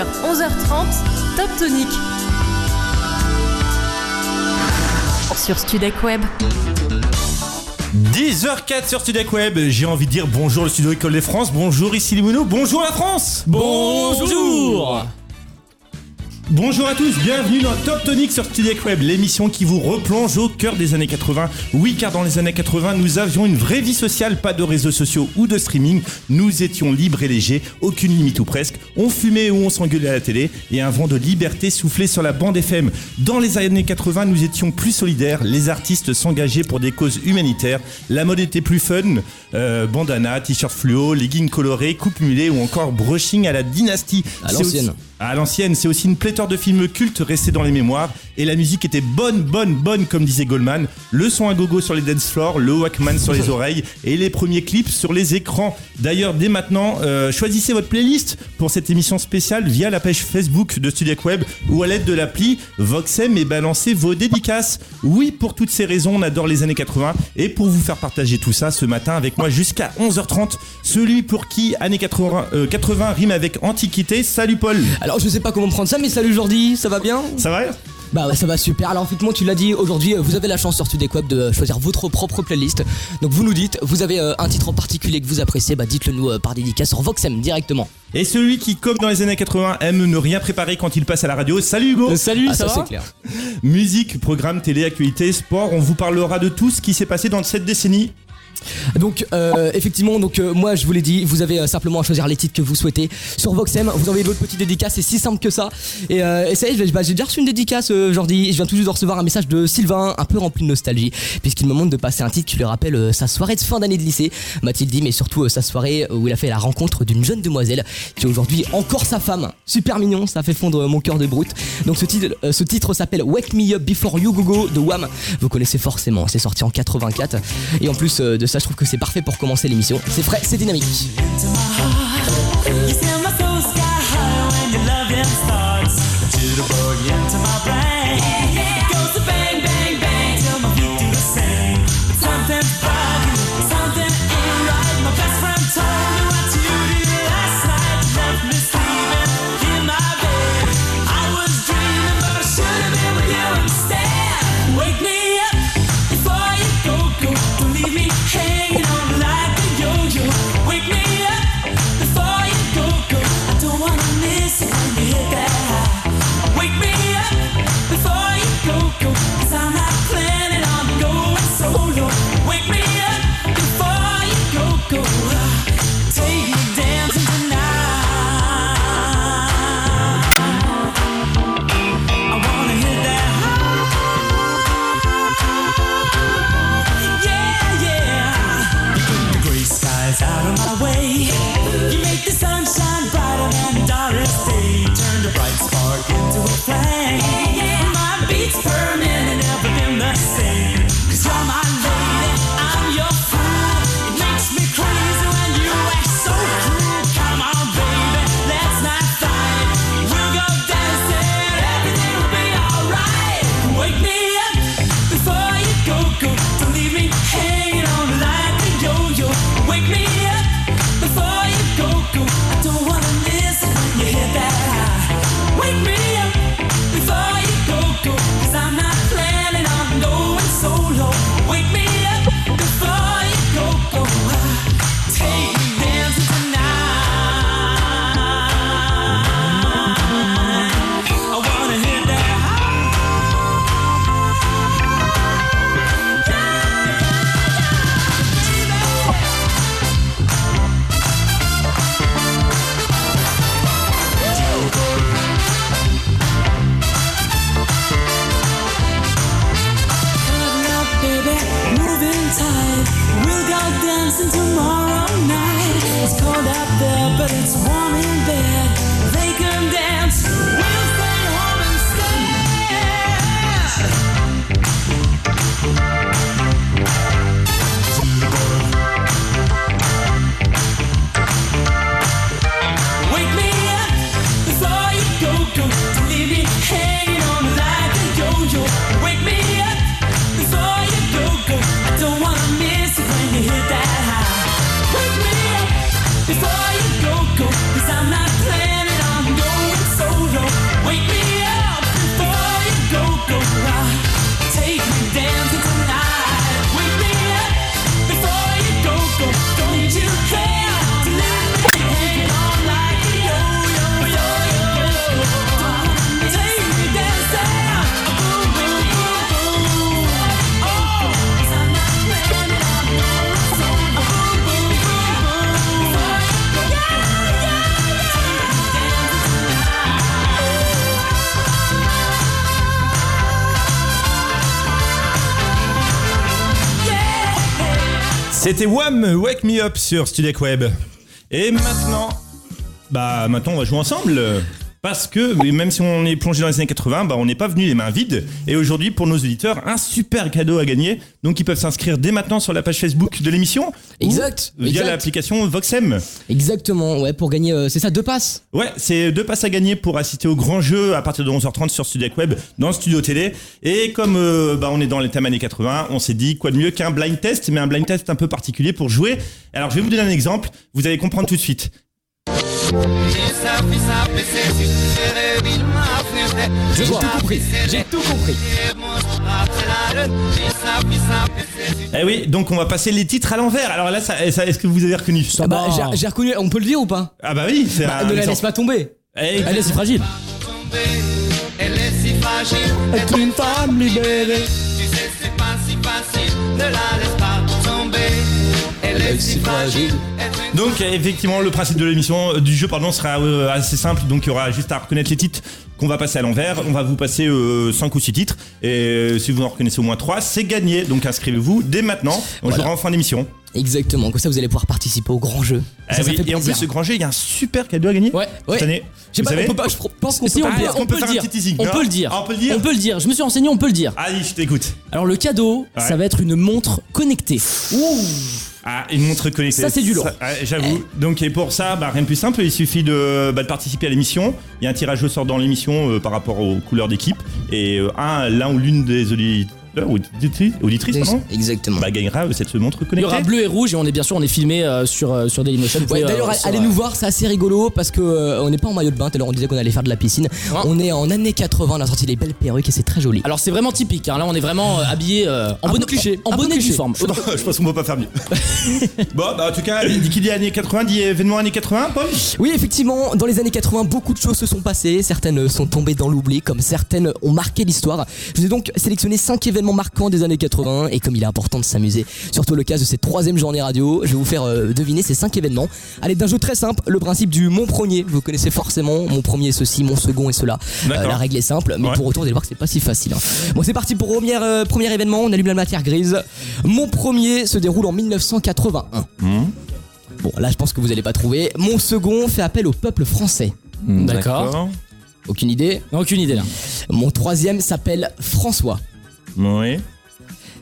10h, 11h30, Top Tonic. Sur Studec Web. 10h04 sur Studec Web, j'ai envie de dire bonjour le studio École des France, bonjour ici Limono, bonjour la France. Bonjour Bonjour à tous, bienvenue dans Top Tonic sur Studec Web, l'émission qui vous replonge au cœur des années 80. Oui, car dans les années 80, nous avions une vraie vie sociale, pas de réseaux sociaux ou de streaming. Nous étions libres et légers, aucune limite ou presque. On fumait ou on s'engueulait à la télé et un vent de liberté soufflait sur la bande FM. Dans les années 80, nous étions plus solidaires, les artistes s'engageaient pour des causes humanitaires, la mode était plus fun, euh, bandana, t-shirt fluo, leggings colorés, coupe mulet ou encore brushing à la dynastie. À l'ancienne. À l'ancienne, c'est aussi une pléthore de films cultes restés dans les mémoires. Et la musique était bonne, bonne, bonne, comme disait Goldman. Le son à gogo sur les dance floors, le Walkman sur les oreilles et les premiers clips sur les écrans. D'ailleurs, dès maintenant, euh, choisissez votre playlist pour cette émission spéciale via la page Facebook de Studiac Web ou à l'aide de l'appli Voxem et balancez vos dédicaces. Oui, pour toutes ces raisons, on adore les années 80. Et pour vous faire partager tout ça ce matin avec moi jusqu'à 11h30, celui pour qui années 80, euh, 80 rime avec antiquité. Salut Paul Alors je sais pas comment prendre ça, mais salut Jordi, ça va bien? Ça va? Bah ouais, ça va super. Alors effectivement, tu l'as dit, aujourd'hui, euh, vous avez la chance sur Studek Web de choisir votre propre playlist. Donc vous nous dites, vous avez euh, un titre en particulier que vous appréciez, bah dites-le nous euh, par dédicace sur Voxem directement. Et celui qui, comme dans les années 80, aime ne rien préparer quand il passe à la radio. Salut Hugo Salut, ah ça, ça va c'est clair. Musique, programme, télé, actualité, sport, on vous parlera de tout ce qui s'est passé dans cette décennie. Donc euh, effectivement, donc euh, moi je vous l'ai dit, vous avez euh, simplement à choisir les titres que vous souhaitez sur Voxem. Vous envoyez votre petite dédicace, c'est si simple que ça. Et, ça y est, bah, j'ai déjà reçu une dédicace Jordi. Je viens tout juste de recevoir un message de Sylvain, un peu rempli de nostalgie, puisqu'il me demande de passer un titre qui lui rappelle sa soirée de fin d'année de lycée. M'a-t-il dit, mais surtout sa soirée où il a fait la rencontre d'une jeune demoiselle qui est aujourd'hui encore sa femme. Super mignon, ça fait fondre mon cœur de brute. Donc ce titre, ce titre s'appelle Wake Me Up Before You Go Go de Wham. Vous connaissez forcément, c'est sorti en 84. Et en plus de ça, je trouve que c'est parfait pour commencer l'émission. C'est frais, c'est dynamique. C'était Wham! Wake Me Up sur Studek Web. Et maintenant, bah maintenant on va jouer ensemble. Parce que même si on est plongé dans les années 80, bah on n'est pas venu les mains vides. Et aujourd'hui, pour nos auditeurs, un super cadeau à gagner. Donc ils peuvent s'inscrire dès maintenant sur la page Facebook de l'émission. ou Exact, Via exact. l'application Voxem. Exactement, ouais, pour gagner, euh, c'est ça, deux passes. Ouais, c'est deux passes à gagner pour assister au grand jeu à partir de 11h30 sur Studek Web dans le studio télé. Et comme euh, bah, on est dans les thèmes années 80, on s'est dit quoi de mieux qu'un blind test, mais un blind test un peu particulier pour jouer. Alors je vais vous donner un exemple, vous allez comprendre tout de suite. J'ai tout compris, j'ai tout compris. Eh oui, donc on va passer les titres à l'envers. Alors là, ça, ça- est-ce que vous avez reconnu? Ah bah, j'ai- j'ai reconnu, on peut le dire ou pas? Ah bah oui, c'est Bah, un Ne la laisse pas tomber. Eh, Elle est si fragile. Elle est si fragile, Être une femme libérée. tu sais c'est pas si facile, ne la laisse. Si fragile, Donc euh, effectivement, le principe de l'émission, euh, du jeu pardon, sera euh, assez simple. Donc il y aura juste à reconnaître les titres qu'on va passer à l'envers. On va vous passer 5 ou 6 titres. Et euh, si vous en reconnaissez au moins 3, c'est gagné. Donc inscrivez-vous dès maintenant. On Voilà. jouera en fin d'émission. Exactement, comme ça vous allez pouvoir participer au grand jeu. Ah ça, ça oui, fait et en plus, ce grand jeu, il y a un super cadeau à gagner Ouais. cette Ouais. année. Vous pas, savez on peut pas, je pense qu'on Si peut on pas peut, dire. on peut peut un petit teasing, On hein peut le dire. Ah, on peut le dire On peut le dire. Je me suis renseigné, on peut le dire. Allez, je t'écoute. Alors le cadeau, Ouais. ça va être une montre connectée. Ah, une montre connectée. Ça, c'est du lourd. ouais, J'avoue. Donc, et pour ça, bah, rien de plus simple. Il suffit de, bah, de participer à l'émission. Il y a un tirage au sort dans l'émission euh, par rapport aux couleurs d'équipe. Et euh, un, l'un ou l'une des auditeurs, auditrices, auditrices pardon, Exactement. bah, gagnera euh, cette montre Il y connectée. aura bleu et rouge et on est bien sûr on est filmé euh, sur euh, sur Dailymotion. Ouais, d'ailleurs, euh, allez nous euh, voir, c'est assez rigolo parce que euh, on n'est pas en maillot de bain. Tout à l'heure, on disait qu'on allait faire de la piscine. On est en années 80, on a sorti les belles perruques et c'est très joli. Alors c'est vraiment typique. hein. Là on est vraiment euh, habillé euh, en Un bonne peu cliché, en bonnet du forme. Je pense qu'on peut pas faire mieux. bon, bah, en tout cas, dit qui dit années 80, dit événement années 80, Paul? Oui, effectivement, dans les années 80, beaucoup de choses se sont passées. Certaines sont tombées dans l'oubli, comme certaines ont marqué l'histoire. Je vous ai donc sélectionné 5 événements marquants des années 80. Et comme il est important de s'amuser, surtout le cas de cette troisième journée radio, je vais vous faire euh, deviner ces 5 événements. Allez, d'un jeu très simple, le principe du mon premier. Vous connaissez forcément, mon premier est ceci, mon second est cela. Euh, la règle est simple, mais Ouais. pour autant, vous allez voir que c'est pas si facile. hein. Bon, c'est parti pour premier, euh, premier événement. On allume la matière grise. Mon premier se déroule en 1981. Bon, là, je pense que vous allez pas trouver. Mon second fait appel au peuple français. D'accord. Aucune idée. Aucune idée? Là. Mon troisième s'appelle François. Oui.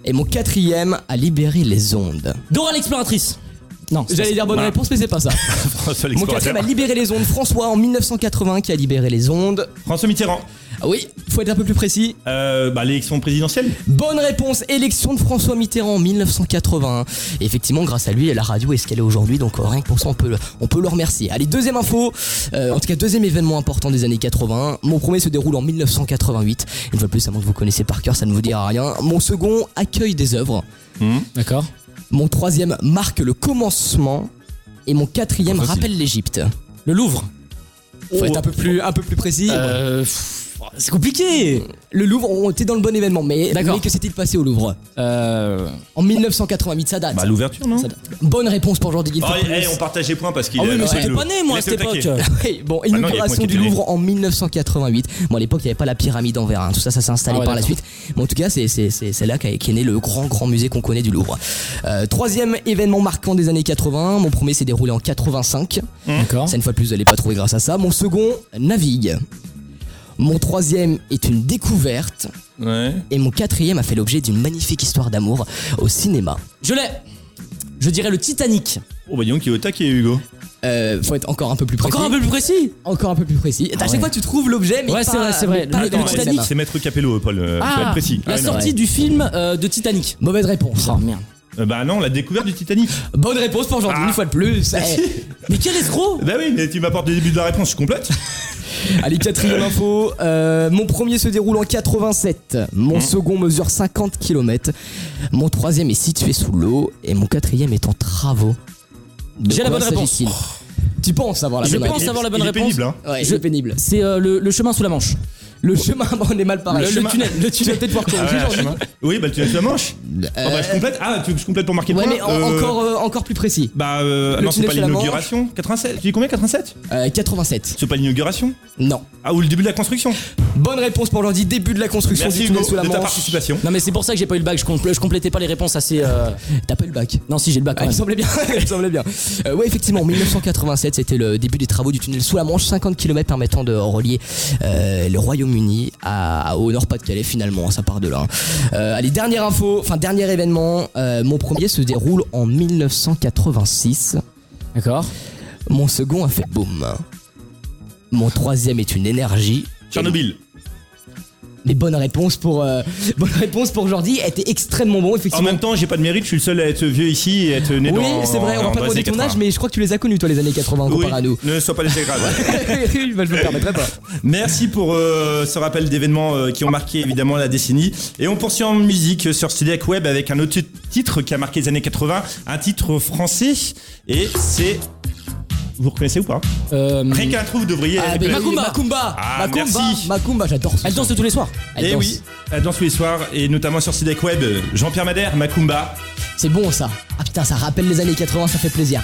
Et mon quatrième a libéré les ondes. Dora l'exploratrice. Non. c'est J'allais dire bonne Voilà. réponse, mais c'est pas ça. François Mon quatrième a libéré les ondes. François en 1980 qui a libéré les ondes. François Mitterrand. Ah oui, faut être un peu plus précis. Euh, bah, l'élection présidentielle. Bonne réponse, élection de François Mitterrand en 1981. Et effectivement, grâce à lui, la radio est ce qu'elle est aujourd'hui, donc euh, rien que pour ça, on peut, le- on peut le remercier. Allez, deuxième info, euh, en tout cas deuxième événement important des années 80. Mon premier se déroule en 1988. Une fois de plus, à moins que vous connaissez par cœur, ça ne vous dira rien. Mon second accueille des œuvres. D'accord. Mon troisième marque le commencement. Et mon quatrième rappelle l'Égypte. Le Louvre. Faut être un peu plus, un peu plus précis. Euh, pff, c'est compliqué. Le Louvre, on était dans le bon événement, mais, D'accord. mais que s'est-il passé au Louvre? Euh, En 1988, ça date. Bah, l'ouverture, non Ça date. Bonne réponse pour Jordi Oh, Guilford. eh, on partage les points parce qu'il Ah oui, mais j'étais pas né moi à cette époque. Oui, bon, non, il y a que moi inauguration qui du. Louvre en 1988. Bon, à l'époque, il n'y avait pas la pyramide en verre. hein. Tout ça, ça s'est installé Ah ouais, par la suite. Mais en tout cas, c'est c'est- c'est- c'est là qu'est qu'est né le grand, grand musée qu'on connaît du Louvre. Euh, troisième événement marquant des années 80. Mon premier s'est déroulé en 85. D'accord. Ça, une fois de plus, vous n'allez pas trouver grâce à ça. Mon second, navigue. Mon troisième est une découverte. Ouais. Et mon quatrième a fait l'objet d'une magnifique histoire d'amour au cinéma. Je l'ai. Je dirais le Titanic. Oh, bah, dis donc, il est au taquet, Hugo. Euh, faut être encore un peu plus précis. Encore un peu plus précis. Encore un peu plus précis. à chaque ouais. fois, tu trouves l'objet, mais Ouais, c'est vrai, c'est vrai. Le- Titanic. C'est Maître Capello, Paul. euh, faut être précis. la Ah, non. sortie du film euh, de Titanic. Mauvaise réponse. Oh merde. Euh, bah, non, la découverte du Titanic. Bonne réponse pour Ah. une fois de plus. Eh. Mais quel escroc Bah oui, mais tu m'apportes le début de la réponse, je complète. Allez, quatrième info. Euh, mon premier se déroule en 87. Mon second mesure 50 km. Mon troisième est situé sous l'eau. Et mon quatrième est en travaux. De J'ai la quoi bonne réponse. s'agit-il? Tu penses avoir la Je bonne pense réponse avoir la bonne réponse. pénible, hein. Ouais, Je- c'est pénible. C'est euh, le, le chemin sous la Manche. Le chemin, bon, on est mal parlé. Le- le tunnel, le tunnel. peut-être pouvoir Ah corriger. Oui, bah, tu laisses la manche. Oh, bah, je complète. Ah, tu veux que je complète pour marquer le Ouais, point mais en- Euh, encore, euh, encore plus précis. Bah, euh, Le non, c'est tunnel pas l'inauguration. 87. Tu dis combien 87 Euh, 87. C'est pas l'inauguration Non. Ah, ou le début de la construction Bonne réponse pour aujourd'hui. Début de la construction Merci du Hugo tunnel sous la de ta participation. Non mais c'est pour ça que j'ai pas eu le bac, je, compl- je complétais pas les réponses assez... euh, T'as pas eu le bac Non si j'ai le bac Ah, il me semblait bien, il me semblait bien. Euh, ouais, effectivement, 1987, c'était le début des travaux du tunnel sous la Manche, 50 km permettant de relier euh, le Royaume-Uni à, au Nord-Pas-de-Calais. Finalement, ça part de là. hein. Euh, allez, dernière info, enfin dernier événement. euh, mon premier se déroule en 1986. D'accord. Mon second a fait boum. Mon troisième est une énergie. Tchernobyl. Les bonnes réponses pour euh, bonne réponse pour aujourd'hui étaient extrêmement bon En effectivement. même temps, j'ai pas de mérite, je suis le seul à être vieux ici et à être né oui, dans. c'est vrai, on va pas demander ton âge, 80. mais je crois que tu les as connus toi les années 80 Oui, comparé à nous. ne sois pas désagréable. bah, je me permettrai pas. Merci pour euh, ce rappel d'événements euh, qui ont marqué évidemment la décennie. Et on poursuit en musique sur Studiac Web avec un autre titre qui a marqué les années 80, un titre français. Et c'est. Vous reconnaissez ou pas Euh, Rien qu'un trou, vous devriez. Ah, mais. Macumba, Macumba. Ah, Macumba, merci. Macumba, j'adore. Elle danse tous les soirs. Elle Et danse. oui, elle danse tous les soirs, et notamment sur Studiac Web, Jean-Pierre Madère, Macumba. C'est bon ça. Ah putain, ça rappelle les années 80, ça fait plaisir.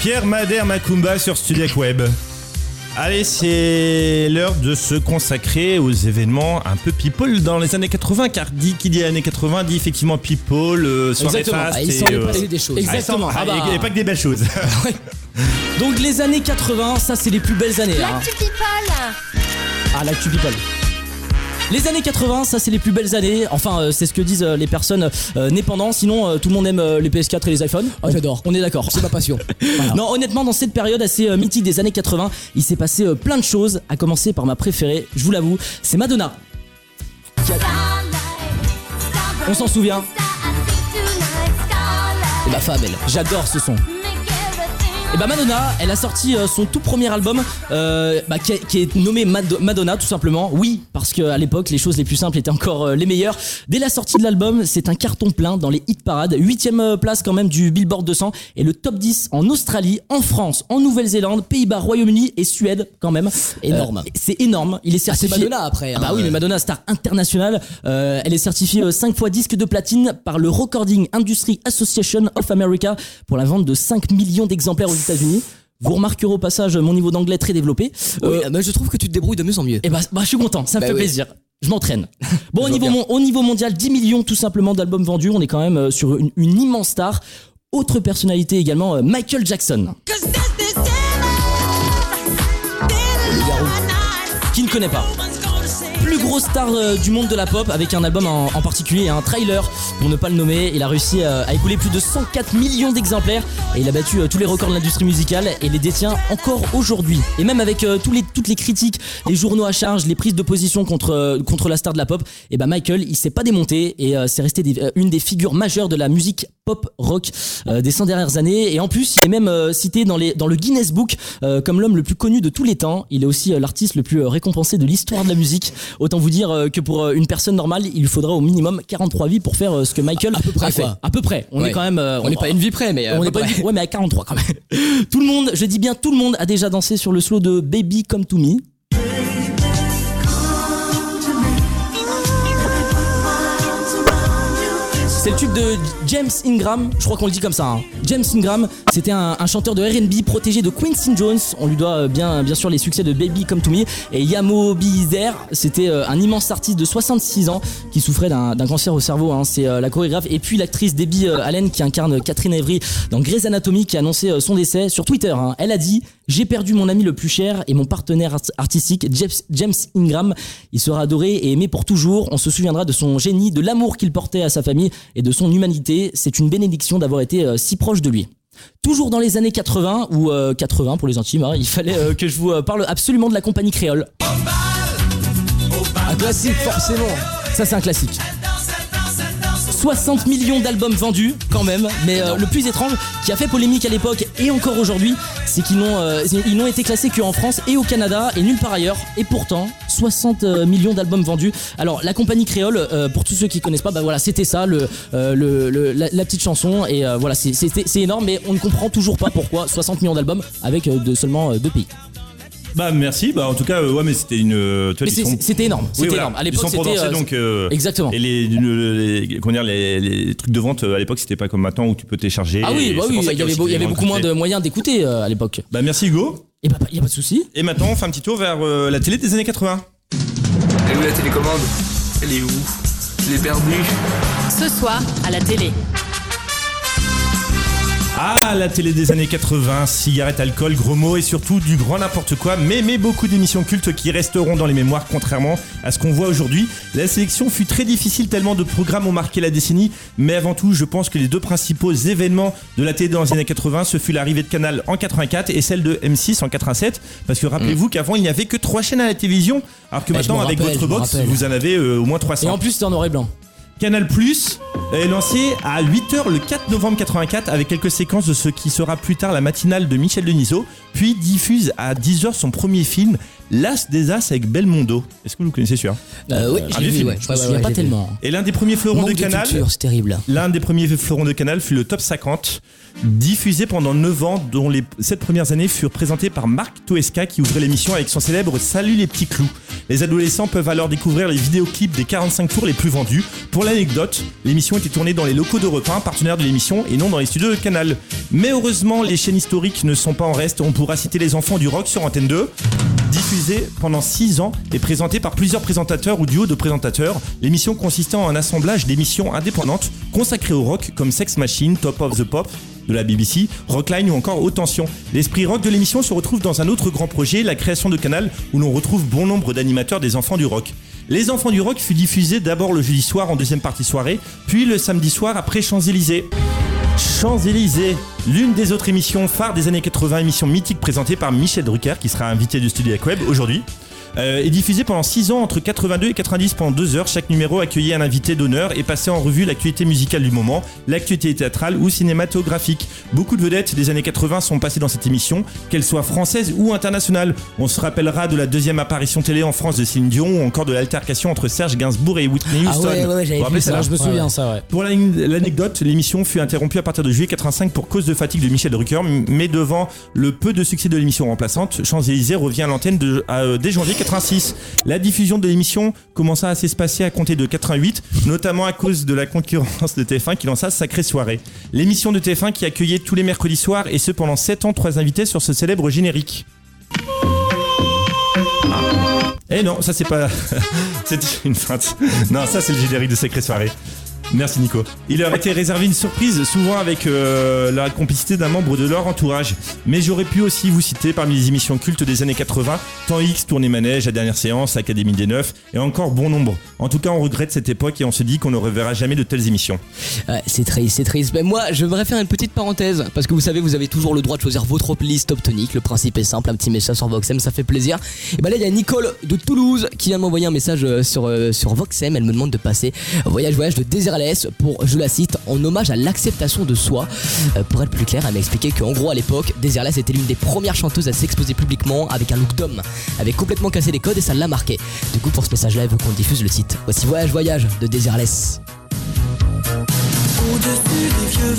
Jean-Pierre Madère, Macumba sur Studiac Web. Allez, c'est l'heure de se consacrer aux événements un peu people dans les années 80, car dit qui dit années 80 dit effectivement people, euh, soirée Exactement. fast Ah, il et, s'en est euh, passé des choses. ah, il Exactement. ah, Ah bah. Il n'y a pas que des belles choses. Donc les années 80, ça c'est les plus belles années. hein. L'actu people Ah, l'actu people. Les années 80, ça c'est les plus belles années. Enfin, euh, c'est ce que disent euh, les personnes euh, nées pendant. Sinon, euh, tout le monde aime les PS4 et les iPhones. Ah, j'adore. On est d'accord. C'est ma passion. Voilà. Non, honnêtement, dans cette période assez mythique des années 80, il s'est passé plein de choses. À commencer par ma préférée, je vous l'avoue, c'est Madonna. On s'en souvient. C'est ma femme, elle. J'adore ce son. Et bah Madonna, elle a sorti euh, son tout premier album euh, bah, qui, est- qui est nommé Mad- Madonna tout simplement. Oui, parce qu'à l'époque les choses les plus simples étaient encore euh, les meilleures. Dès la sortie de l'album, c'est un carton plein dans les hit parades. Huitième euh, place quand même du Billboard 200 et le top 10 en Australie, en France, en Nouvelle-Zélande, Pays-Bas, Royaume-Uni et Suède quand même. Énorme. Euh, c'est énorme. Il est Ah, c'est certifié. Madonna après. Ah bah hein. oui, mais Madonna, star internationale, euh, elle est certifiée 5 fois disque de platine par le Recording Industry Association of America pour la vente de 5 millions d'exemplaires aux États-Unis. Vous remarquerez au passage mon niveau d'anglais très développé. Oui, Euh, mais je trouve que tu te débrouilles de mieux en mieux. et bah, bah, je suis content, ça me Bah fait oui. plaisir. Je m'entraîne. Bon, au niveau, mon- au niveau mondial, 10 millions tout simplement d'albums vendus. On est quand même euh, sur une, une immense star. Autre personnalité également, euh, Michael Jackson. Qui ne connaît pas plus grosse star euh, du monde de la pop avec un album en, particulier et un trailer pour ne pas le nommer. Il a réussi euh, à écouler plus de 104 millions d'exemplaires et il a battu euh, tous les records de l'industrie musicale et les détient encore aujourd'hui. Et même avec tous les, toutes les critiques, les journaux à charge, les prises de position contre, contre la star de la pop, et ben Michael il s'est pas démonté et c'est resté une des figures majeures de la musique pop rock euh, des 100 dernières années et en plus il est même euh, cité dans, les, dans le Guinness Book euh, comme l'homme le plus connu de tous les temps. Il est aussi l'artiste le plus récompensé de l'histoire de la musique. Autant vous dire que pour une personne normale, il lui faudra au minimum 43 vies pour faire ce que Michael À peu près, a fait. À peu près. On Ouais. est quand même. On n'est pas une vie près, mais. on n'est pas près. ouais mais à 43 quand même. Tout le monde, je dis bien tout le monde a déjà dansé sur le slow de Baby Come to Me. C'est le tube de James Ingram, je crois qu'on le dit comme ça. hein. James Ingram, c'était un, chanteur de R&B protégé de Quincy Jones. On lui doit euh, bien, bien sûr les succès de Baby Come to Me. Et Yamo Bizer, c'était euh, un immense artiste de 66 ans qui souffrait d'un cancer au cerveau. hein. C'est euh, la chorégraphe et puis l'actrice Debbie Allen qui incarne Catherine Avery dans Grey's Anatomy qui a annoncé son décès sur Twitter. hein. Elle a dit j'ai perdu mon ami le plus cher et mon partenaire art- artistique, James Ingram. Il sera adoré et aimé pour toujours. On se souviendra de son génie, de l'amour qu'il portait à sa famille et de son humanité. C'est une bénédiction d'avoir été euh, si proche de lui. Toujours dans les années 80, ou euh, 80 pour les intimes, hein, il fallait euh, que je vous euh, parle absolument de la compagnie créole. Un classique, forcément. Ça, c'est un classique. 60 millions d'albums vendus quand même, mais euh, le plus étrange qui a fait polémique à l'époque et encore aujourd'hui, c'est qu'ils n'ont euh, ils n'ont été classés qu'en France et au Canada et nulle part ailleurs. Et pourtant, 60 euh, millions d'albums vendus. Alors la compagnie créole, pour tous ceux qui connaissent pas, bah voilà, c'était ça, le, la, petite chanson et voilà, c'est- énorme, mais on ne comprend toujours pas pourquoi 60 millions d'albums avec seulement deux pays. Bah merci, bah en tout cas, euh, ouais, mais c'était une. euh, tu vois, Mais ils c'est- sont- c'était énorme, Oui, c'était voilà, énorme. À ils l'époque, sont c'était euh, donc. euh, exactement. Et les, les, les- comment dire, les, les trucs de vente euh, à l'époque, c'était pas comme maintenant où tu peux télécharger. Ah oui, et bah c'est oui, pour ça il qu'il y avait, aussi beau- il y des avait grandes beaucoup moins de moyens d'écouter euh, à l'époque. Bah merci Hugo. Et bah, il y a pas de souci. Et maintenant, on fait un petit tour vers euh, la télé des années 80. Elle est où la télécommande? Elle est où? Je l'ai perdue. Ce soir, à la télé. Ah, la télé des années 80, cigarettes, alcool, gros mots et surtout du grand n'importe quoi, mais, mais beaucoup d'émissions cultes qui resteront dans les mémoires contrairement à ce qu'on voit aujourd'hui. La sélection fut très difficile tellement de programmes ont marqué la décennie, mais avant tout, je pense que les deux principaux événements de la télé dans les années 80, ce fut l'arrivée de Canal en 84 et celle de M6 en 87, parce que rappelez-vous qu'avant il n'y avait que trois chaînes à la télévision, alors que Eh, maintenant avec rappelle, votre box, vous en avez euh, au moins 300. Et en plus, c'était en noir et blanc. Canal Plus est lancé à 8h le 4 novembre 84 avec quelques séquences de ce qui sera plus tard la matinale de Michel Denisot, puis diffuse à 10h son premier film, L'As des As avec Belmondo. Est-ce que vous connaissez celui-là? Euh, oui, un je vu, ouais. Me souviens pas tellement. Et l'un des premiers fleurons Manque de de Canal, c'est terrible. l'un des premiers fleurons de Canal fut le Top 50, diffusé pendant 9 ans, dont les 7 premières années furent présentées par Marc Toesca qui ouvrait l'émission avec son célèbre Salut les petits clous. Les adolescents peuvent alors découvrir les vidéoclips des 45 tours les plus vendus. Pour l'anecdote, l'émission tournée dans les locaux de repas, partenaires de l'émission, et non dans les studios de Canal. Mais heureusement, les chaînes historiques ne sont pas en reste. On pourra citer Les Enfants du Rock sur Antenne 2, diffusée pendant 6 ans et présentée par plusieurs présentateurs ou duos de présentateurs. L'émission consistait en un assemblage d'émissions indépendantes consacrées au rock comme Sex Machine, Top of the Pop de la BBC, Rockline ou encore Haute Tension. L'esprit rock de l'émission se retrouve dans un autre grand projet, la création de Canal, où l'on retrouve bon nombre d'animateurs des enfants du rock. Les enfants du rock fut diffusé d'abord le jeudi soir en deuxième partie soirée, puis le samedi soir après Champs-Élysées. Champs-Élysées, l'une des autres émissions phares des années 80, émission mythique présentée par Michel Drucker, qui sera invité du studio Web aujourd'hui. Euh, et diffusé pendant 6 ans entre 82 et 90 pendant 2 heures. Chaque numéro accueillait un invité d'honneur et passait en revue l'actualité musicale du moment, l'actualité théâtrale ou cinématographique. Beaucoup de vedettes des années 80 sont passées dans cette émission, qu'elles soient françaises ou internationales. On se rappellera de la deuxième apparition télé en France de Céline Dion ou encore de l'altercation entre Serge Gainsbourg et Whitney Ah Houston. ouais, ouais, ouais, j'avais Vous ça. je me souviens ça ouais. pour la- l'anecdote, l'émission fut interrompue à partir de juillet 85 pour cause de fatigue de Michel Drucker, mais devant le peu de succès de l'émission remplaçante, Champs-Élysées revient à l'antenne euh, dès janvier 86. La diffusion de l'émission commença à s'espacer à compter de 88, notamment à cause de la concurrence de TF1 qui lança Sacrée Soirée. L'émission de TF1 qui accueillait tous les mercredis soirs et ce pendant 7 ans, trois invités sur ce célèbre générique. Eh non, ça c'est pas. C'était une feinte. Non, ça c'est le générique de Sacrée Soirée. Merci Nico. Il leur était réservé une surprise, souvent avec euh, la complicité d'un membre de leur entourage. Mais j'aurais pu aussi vous citer parmi les émissions cultes des années 80, Temps X, Tournée Manège, La Dernière Séance, Académie des Neufs, et encore bon nombre. En tout cas, on regrette cette époque et on se dit qu'on ne reverra jamais de telles émissions. C'est triste, c'est triste. Mais moi, je voudrais faire une petite parenthèse parce que vous savez, vous avez toujours le droit de choisir votre liste top tonique. Le principe est simple, un petit message sur Voxem, ça fait plaisir. Et bah là, il y a Nicole de Toulouse qui vient m'envoyer un message euh, sur euh, sur Voxem. Elle me demande de passer voyage voyage de Pour, je la cite, en hommage à l'acceptation de soi. Euh, pour être plus clair, elle m'a expliqué qu'en gros à l'époque, Desireless était l'une des premières chanteuses à s'exposer publiquement avec un look d'homme, avait complètement cassé les codes et ça l'a marqué. Du coup, pour ce message-là, elle qu'on diffuse le titre. Voici voyage voyage de Desireless. Au-dessus des vieux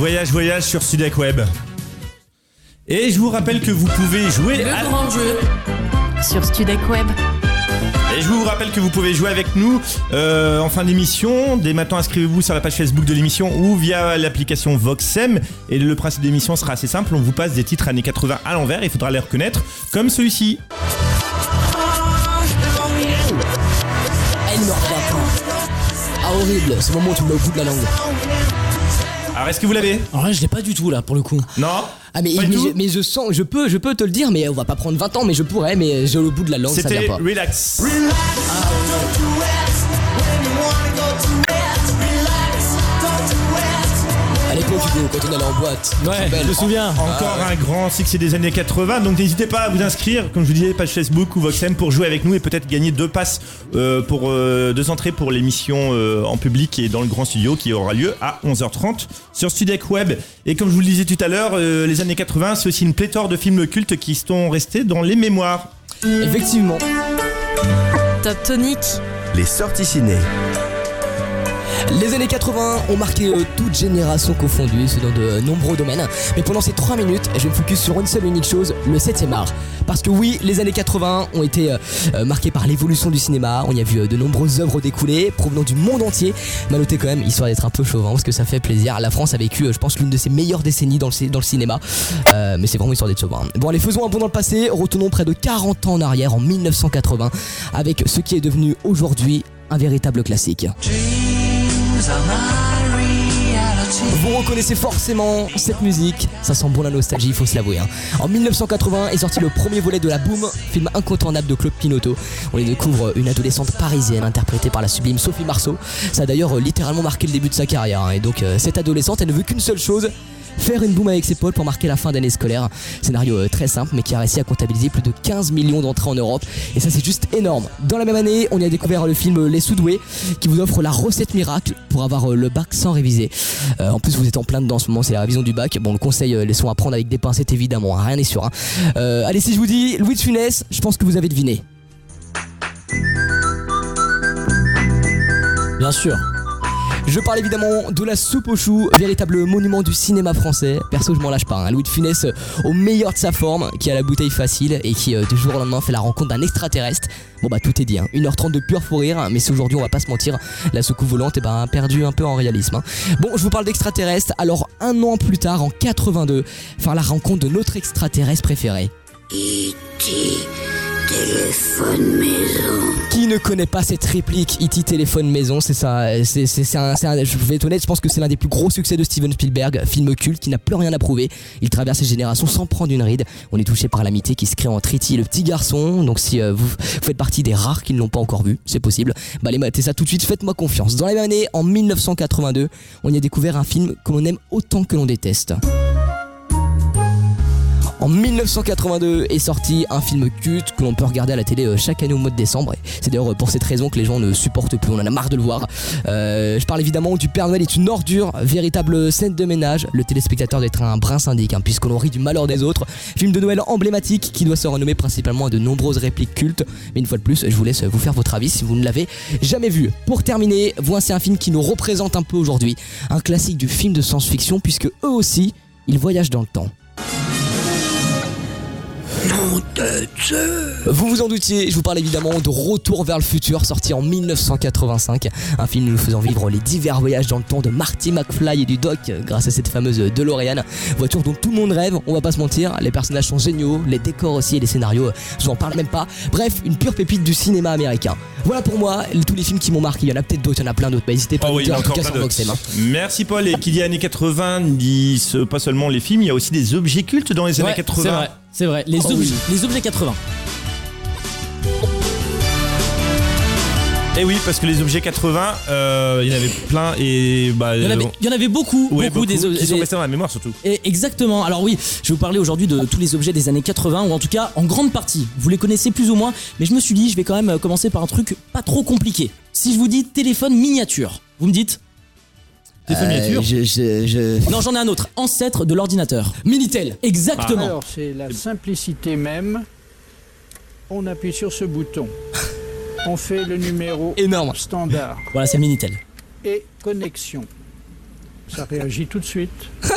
voyage, voyage sur Studek Web. Et je vous rappelle que vous pouvez jouer à... Le grand jeu sur Studek Web. Et je vous rappelle que vous pouvez jouer avec nous euh, en fin d'émission. Dès maintenant, inscrivez-vous sur la page Facebook de l'émission ou via l'application Voxem. Et le principe de l'émission sera assez simple. On vous passe des titres années 80 à l'envers. Il faudra les reconnaître, comme celui-ci. Elle me revient pas. Ah horrible, ce moment où tu me de la langue. Alors, est-ce que vous l'avez En vrai, je l'ai pas du tout là pour le coup. Non Ah mais, Pas mais, du tout je, mais je sens, je peux, je peux te le dire, mais on va pas prendre 20 ans, mais je pourrais, mais j'ai au bout de la langue, ça C'était vient pas. Relax. À l'époque, Quand on allait en boîte. Ouais, je me souviens. Encore un grand succès des années 80. Donc n'hésitez pas à vous inscrire, comme je vous disais, page Facebook ou Voxem pour jouer avec nous et peut-être gagner deux passes euh, pour euh, deux entrées pour l'émission euh, en public et dans le grand studio qui aura lieu à 11h30 sur Studek Web. Et comme je vous le disais tout à l'heure, euh, les années 80, c'est aussi une pléthore de films cultes qui sont restés dans les mémoires. Effectivement. Top Tonic. Les sorties ciné. Les années 80 ont marqué euh, toute génération confondue, dans de nombreux domaines. Mais pendant ces 3 minutes, je me focus sur une seule unique chose, le 7ème art. Parce que oui, les années 80 ont été euh, euh, marquées par l'évolution du cinéma. On y a vu euh, de nombreuses œuvres découler, provenant du monde entier. Noter quand même, histoire d'être un peu chauvin, parce que ça fait plaisir. La France a vécu, euh, je pense, l'une de ses meilleures décennies dans le, cinéma. Euh, mais c'est vraiment histoire d'être chauvin. Bon, allez, faisons un bond dans le passé. Retournons près de 40 ans en arrière, en 1980, avec ce qui est devenu aujourd'hui un véritable classique. Vous reconnaissez forcément cette musique, ça sent bon la nostalgie, il faut se l'avouer. hein. En 1980 est sorti le premier volet de La Boom, film incontournable de Claude Pinoteau. On y découvre une adolescente parisienne interprétée par la sublime Sophie Marceau. Ça a d'ailleurs littéralement marqué le début de sa carrière. hein. Et donc euh, cette adolescente, elle ne veut qu'une seule chose. Faire une boom avec ses potes pour marquer la fin d'année scolaire. Scénario euh, très simple mais qui a réussi à comptabiliser plus de 15 millions d'entrées en Europe. Et ça c'est juste énorme. Dans la même année, on y a découvert le film Les Soudoués qui vous offre la recette miracle pour avoir euh, le bac sans réviser. Euh, en plus vous êtes en plein dedans en ce moment, c'est la révision du bac. Bon le conseil, euh, les sons à prendre avec des pincettes évidemment, hein, rien n'est sûr. hein. Euh, allez si je vous dis Louis de Funès, je pense que vous avez deviné. Bien sûr. Je parle évidemment de la soupe aux choux, véritable monument du cinéma français. Perso, je m'en lâche pas. hein. Louis de Funès, euh, au meilleur de sa forme, qui a la bouteille facile et qui, euh, du jour au lendemain, fait la rencontre d'un extraterrestre. Bon, bah, tout est dit. hein. 1h30 de pur fou rire, mais si aujourd'hui, on va pas se mentir, la soucoupe volante est bah, perdu un peu en réalisme. hein. Bon, je vous parle d'extraterrestre. Alors, un an plus tard, en 82, faire la rencontre de notre extraterrestre préféré. Qui ne connaît pas cette réplique E.T. téléphone maison C'est ça, c'est c'est- c'est un, je vais être honnête, je pense que c'est l'un des plus gros succès de Steven Spielberg, film culte qui n'a plus rien à prouver. Il traverse les générations sans prendre une ride. On est touché par l'amitié qui se crée entre E.T. et le petit garçon. Donc si euh, vous, vous faites partie des rares qui ne l'ont pas encore vu, c'est possible. Bah allez matez ça tout de suite, faites-moi confiance. Dans la même année, en 1982, on y a découvert un film que l'on aime autant que l'on déteste. En 1982 est sorti un film culte que l'on peut regarder à la télé euh, chaque année au mois de décembre. C'est d'ailleurs pour cette raison que les gens ne supportent plus, on en a marre de le voir. Euh, je parle évidemment du Père Noël est une ordure, véritable scène de ménage. Le téléspectateur doit être un brin syndic, hein, puisqu'on rit du malheur des autres. Film de Noël emblématique qui doit se renommer principalement à de nombreuses répliques cultes. Mais une fois de plus, je vous laisse vous faire votre avis si vous ne l'avez jamais vu. Pour terminer, voici un film qui nous représente un peu aujourd'hui. Un classique du film de science-fiction, puisque eux aussi, ils voyagent dans le temps. Vous vous en doutiez, je vous parle évidemment de Retour vers le futur, sorti en 1985. Un film nous faisant vivre les divers voyages dans le temps de Marty McFly et du Doc grâce à cette fameuse DeLorean. Voiture dont tout le monde rêve, on va pas se mentir. Les personnages sont géniaux, les décors aussi et les scénarios, je vous en parle même pas. Bref, une pure pépite du cinéma américain. Voilà pour moi tous les films qui m'ont marqué. Il y en a peut-être d'autres, il y en a plein d'autres. Bah, n'hésitez pas à Oh me oui, y dire en a tout encore cas sur hein. Merci Paul. Et qui dit années 80 dit ce- pas seulement les films, il y a aussi des objets cultes dans les années Ouais, 80. C'est vrai. Les, Oh objets, oui. les objets 80. Et oui, parce que les objets 80, euh, il y en avait plein et bah. Il y en avait, il y en avait beaucoup, ouais, beaucoup, des qui sont objets. restés dans la mémoire surtout. Et exactement. Alors oui, je vais vous parler aujourd'hui de tous les objets des années 80, ou en tout cas en grande partie. Vous les connaissez plus ou moins, mais je me suis dit, je vais quand même euh, commencer par un truc pas trop compliqué. Si je vous dis téléphone miniature, vous me dites Euh, je, je, je- Non, j'en ai un autre. Ancêtre de l'ordinateur. Minitel. Exactement. Alors, c'est la simplicité même. On appuie sur ce bouton. On fait le numéro Énorme. standard Voilà, c'est le Minitel. et connexion. Ça réagit tout de suite.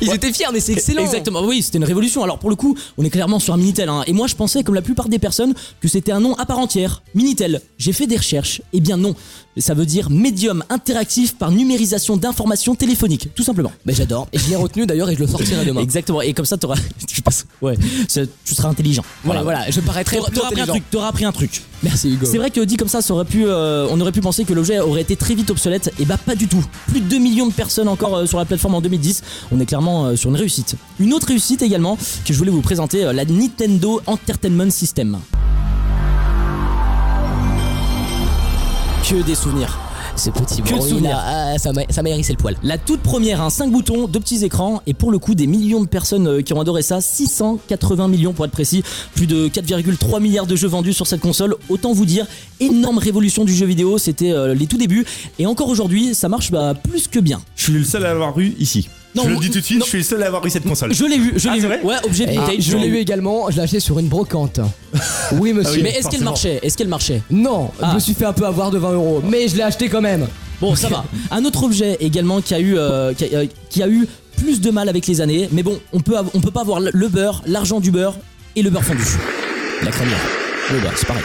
Ils étaient fiers, mais c'est excellent. Exactement, oui, c'était une révolution. Alors pour le coup, on est clairement sur un Minitel. hein. Et moi, je pensais, comme la plupart des personnes, que c'était un nom à part entière. Minitel. J'ai fait des recherches. Eh bien non. Ça veut dire médium interactif par numérisation d'informations téléphoniques, tout simplement. Mais j'adore. Et je l'ai retenu d'ailleurs et je le sortirai demain. Exactement. Et comme ça, t'auras, tu passes, ouais, ça- tu seras intelligent. Voilà, voilà, je paraîtrai T'auras plus t'auras appris un intelligent. truc. T'auras appris un truc. Merci Hugo. C'est vrai que dit comme ça, ça aurait pu, euh, on aurait pu penser que l'objet aurait été très vite obsolète. Et bah pas du tout. Plus de 2 millions de personnes encore euh, sur la plateforme en 2010. On est clairement euh, sur une réussite. Une autre réussite également que je voulais vous présenter, euh, la Nintendo Entertainment System. Que des souvenirs. Ce petit Que bruit là, ah, ça m'a ça m'a hérissé le poil. La toute première, 5 boutons, 2 petits écrans, et pour le coup, des millions de personnes euh, qui ont adoré ça, 680 millions pour être précis, plus de 4,3 milliards de jeux vendus sur cette console. Autant vous dire, énorme révolution du jeu vidéo, c'était euh, les tout débuts, et encore aujourd'hui, ça marche bah, plus que bien. Je suis le seul à l'avoir eu ici. Non, je le dis tout de suite, non. je suis le seul à avoir eu cette console. Je l'ai vu, je Ah, l'ai vu. Ouais, objet Et vintage, je l'ai eu également, je l'ai acheté sur une brocante. Oui monsieur. Ah oui. Mais est-ce qu'elle marchait? Est-ce qu'elle marchait? Non, Ah. je me suis fait un peu avoir de 20 euros, mais je l'ai acheté quand même. Bon, ça va. Un autre objet également qui a eu, euh, qui a, euh, qui a eu plus de mal avec les années, mais bon, on peut, on peut pas avoir le beurre, l'argent du beurre et le beurre fondu. La crémière. Le beurre, c'est pareil.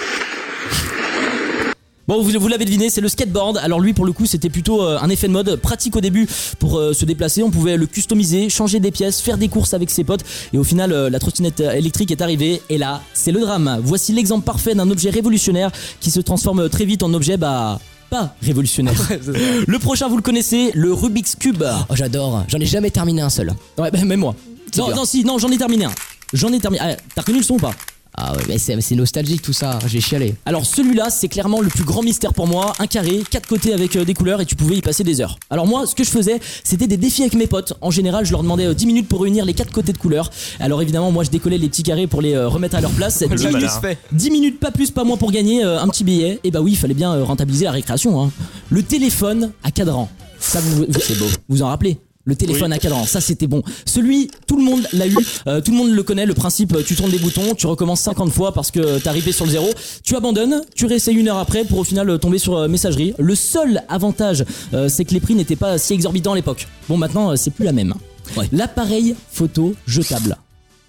Bon, vous, vous l'avez deviné, c'est le skateboard. Alors lui, pour le coup, c'était plutôt euh, un effet de mode, pratique au début pour euh, se déplacer. On pouvait le customiser, changer des pièces, faire des courses avec ses potes. Et au final, euh, la trottinette électrique est arrivée. Et là, c'est le drame. Voici l'exemple parfait d'un objet révolutionnaire qui se transforme très vite en objet, bah, pas révolutionnaire. le prochain, vous le connaissez, le Rubik's Cube. Oh j'adore, j'en ai jamais terminé un seul. Ouais, bah, même moi. Non, non, si, non, j'en ai terminé un. J'en ai terminé. Ah, T'as reconnu le son ou pas? Ah ouais, mais c'est nostalgique tout ça, j'ai chialé. Alors celui-là, c'est clairement le plus grand mystère pour moi. Un carré, quatre côtés avec euh, des couleurs et tu pouvais y passer des heures. Alors moi, ce que je faisais, c'était des défis avec mes potes. En général, je leur demandais euh, 10 minutes pour réunir les quatre côtés de couleurs. Alors évidemment, moi, je décollais les petits carrés pour les euh, remettre à leur place. 10 malin. minutes, 10 minutes, pas plus, pas moins pour gagner euh, un petit billet. Et bah oui, il fallait bien rentabiliser la récréation. hein. Le téléphone à cadran. Ça, vous, vous- c'est beau. Vous en rappelez? Le téléphone à cadran, ça c'était bon. Celui, tout le monde l'a eu, euh, tout le monde le connaît, le principe, euh, tu tournes des boutons, tu recommences 50 fois parce que t'as ripé sur le zéro, tu abandonnes, tu réessayes une heure après pour au final euh, tomber sur euh, messagerie. Le seul avantage, euh, c'est que les prix n'étaient pas si exorbitants à l'époque. Bon maintenant, euh, c'est plus la même. Ouais. L'appareil photo jetable.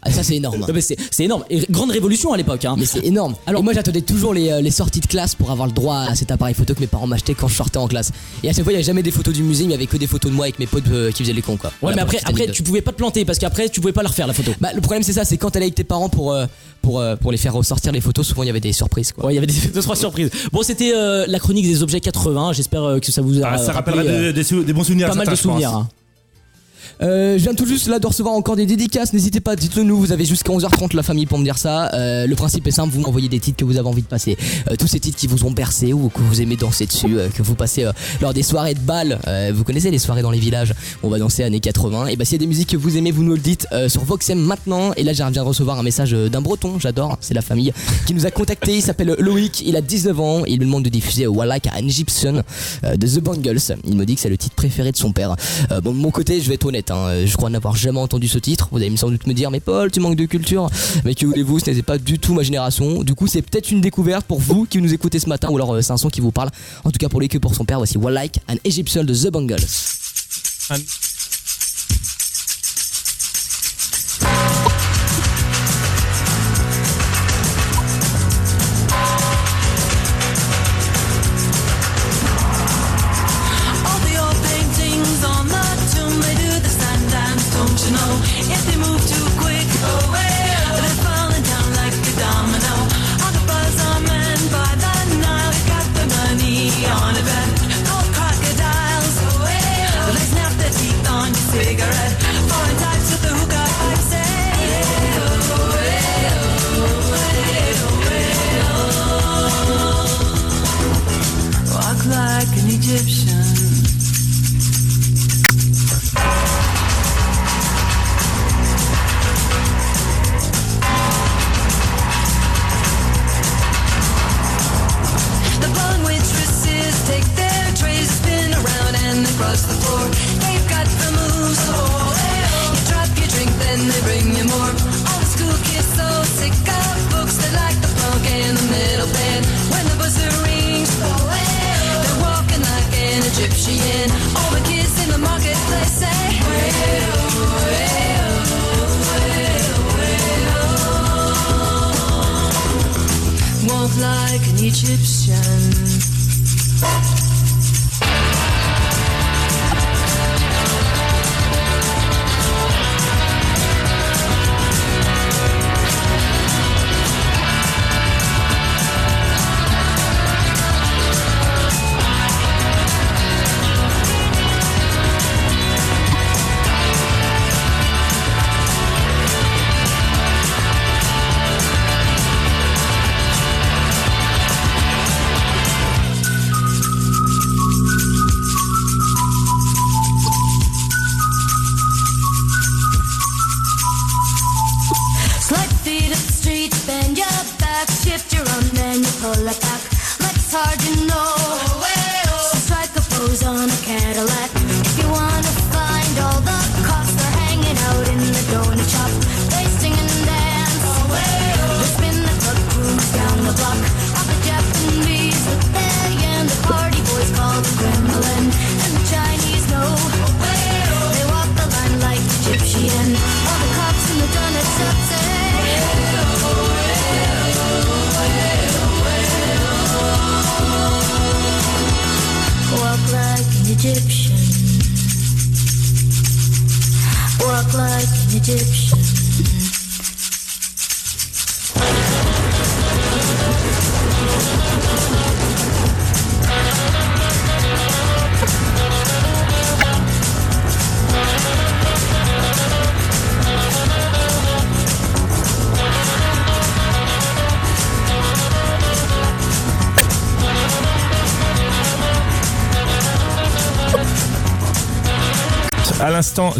Ah, ça c'est énorme. Non, mais c'est c'est énorme. Et grande révolution à l'époque. Hein. Mais c'est énorme. Alors moi j'attendais toujours les, euh, les sorties de classe pour avoir le droit à cet appareil photo que mes parents m'achetaient quand je sortais en classe. Et à chaque fois il n'y avait jamais des photos du musée, mais il y avait que des photos de moi avec mes potes euh, qui faisaient les cons quoi. Ouais, Voilà, mais pour après, après anecdote. tu pouvais pas te planter parce qu'après, tu pouvais pas la refaire la photo. Bah, le problème c'est ça, c'est quand t'allais avec tes parents pour, euh, pour, euh, pour les faire ressortir les photos, souvent il y avait des surprises quoi. Ouais, il y avait des deux trois surprises. Bon, c'était euh, la chronique des objets 80. J'espère euh, que ça vous a Ah, ça rappelé, rappellera euh, des, des sou- des bons souvenirs. pas mal de certains, je pense. souvenirs. hein. Euh, je viens tout juste là de recevoir encore des dédicaces. N'hésitez pas, dites-le nous. Vous avez jusqu'à 11h30 la famille pour me dire ça. Euh, le principe est simple, vous m'envoyez des titres que vous avez envie de passer. Euh, tous ces titres qui vous ont bercé ou que vous aimez danser dessus, que vous passez lors des soirées de bal. Vous connaissez les soirées dans les villages on va danser années 80. Et bah s'il y a des musiques que vous aimez, vous nous le dites sur Voxem maintenant. Et là, j'ai viens de recevoir un message d'un breton, j'adore, c'est la famille, qui nous a contacté. Il s'appelle Loïc, il a 19 ans. Il me demande de diffuser Wallach à Egyptian euh, de The Bangles. Il me dit que c'est le titre préféré de son père. Bon, de mon côté, je vais être hein, euh, je crois n'avoir jamais entendu ce titre. Vous allez sans doute me dire, mais Paul, tu manques de culture. Mais que voulez-vous, ce n'était pas du tout ma génération. Du coup, c'est peut-être une découverte pour vous qui nous écoutez ce matin, ou alors euh, c'est un son qui vous parle. En tout cas, pour les que pour son père, voici Wallach, an Egyptian de The Bangles. All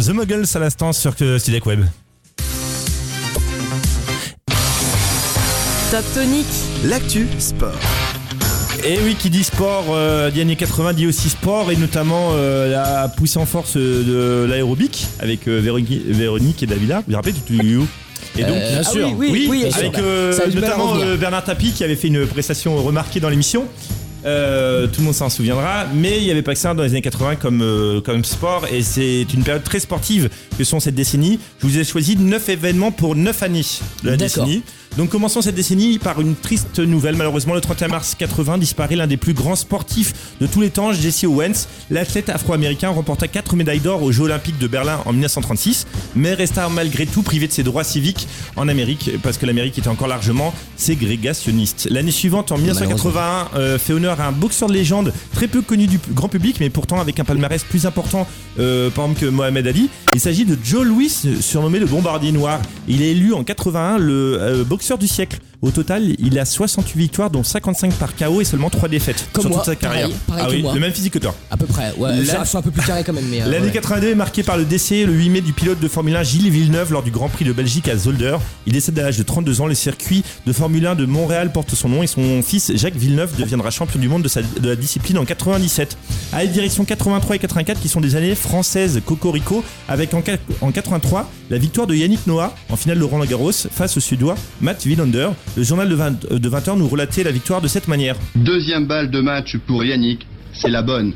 The Muggles à l'instant sur que Studek Web. Top Tonic. L'actu sport. Et oui, qui dit sport, euh, dit années 80, dit aussi sport, et notamment euh, la poussée en force euh, de l'aérobic avec euh, Véronique, et Davida. Vous vous rappelez tout Et donc, Euh, bien sûr. oui, oui, oui, bien sûr. avec euh, notamment euh, Bernard Tapie qui avait fait une prestation remarquée dans l'émission. Euh, tout le monde s'en souviendra, mais il n'y avait pas que ça dans les années 80 comme, euh, comme sport, et c'est une période très sportive que sont cette décennie. Je vous ai choisi 9 événements pour 9 années de la décennie. Donc commençons cette décennie par une triste nouvelle. Malheureusement, le 31 mars 80 disparaît l'un des plus grands sportifs de tous les temps, Jesse Owens. L'athlète afro-américain remporta 4 médailles d'or aux Jeux Olympiques de Berlin en 1936, mais resta malgré tout privé de ses droits civiques en Amérique, parce que l'Amérique était encore largement ségrégationniste. L'année suivante, en 1981, euh, fait honneur à un boxeur de légende très peu connu du grand public, mais pourtant avec un palmarès plus important, euh, par exemple que Mohamed Ali. Il s'agit de Joe Louis, surnommé le bombardier noir. Il est élu en 81 le euh, boxeur du siècle. Au total, il a 68 victoires, dont 55 par KO et seulement 3 défaites Comme sur moi, toute sa carrière. pareil ah que oui, moi. le même physique que toi. À peu près, ouais. La- Je suis un peu plus carré quand même, mais. euh, L'année ouais. 82 est marquée par le décès le 8 mai du pilote de Formule 1 Gilles Villeneuve lors du Grand Prix de Belgique à Zolder. Il décède à l'âge de 32 ans. Le circuit de Formule 1 de Montréal porte son nom et son fils Jacques Villeneuve deviendra champion du monde de, sa- de la discipline en 97. À la direction 83 et 84 qui sont des années françaises cocorico avec en, qua- en 83 la victoire de Yannick Noah en finale de Roland Garros face au Suédois Matt Le journal de 20, euh, de 20h nous relatait la victoire de cette manière. Deuxième balle de match pour Yannick, c'est la bonne.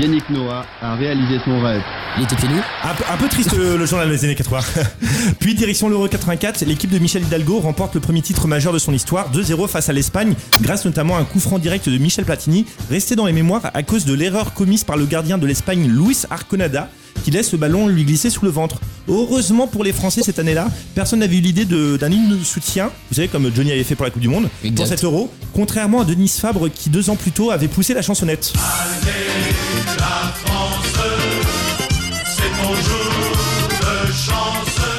Yannick Noah a réalisé son rêve. Il était pieds nus. Un peu, un peu triste le, le journal des années 80. Puis direction l'Euro 84, l'équipe de Michel Hidalgo remporte le premier titre majeur de son histoire, 2-0 face à l'Espagne, grâce notamment à un coup franc direct de Michel Platini, resté dans les mémoires à cause de l'erreur commise par le gardien de l'Espagne, Luis Arconada, qui laisse le ballon lui glisser sous le ventre. Heureusement pour les Français cette année-là, personne n'avait eu l'idée d'un hymne de soutien, vous savez comme Johnny avait fait pour la Coupe du Monde, pour Exact. cet Euro, contrairement à Denis Fabre qui deux ans plus tôt avait poussé la chansonnette.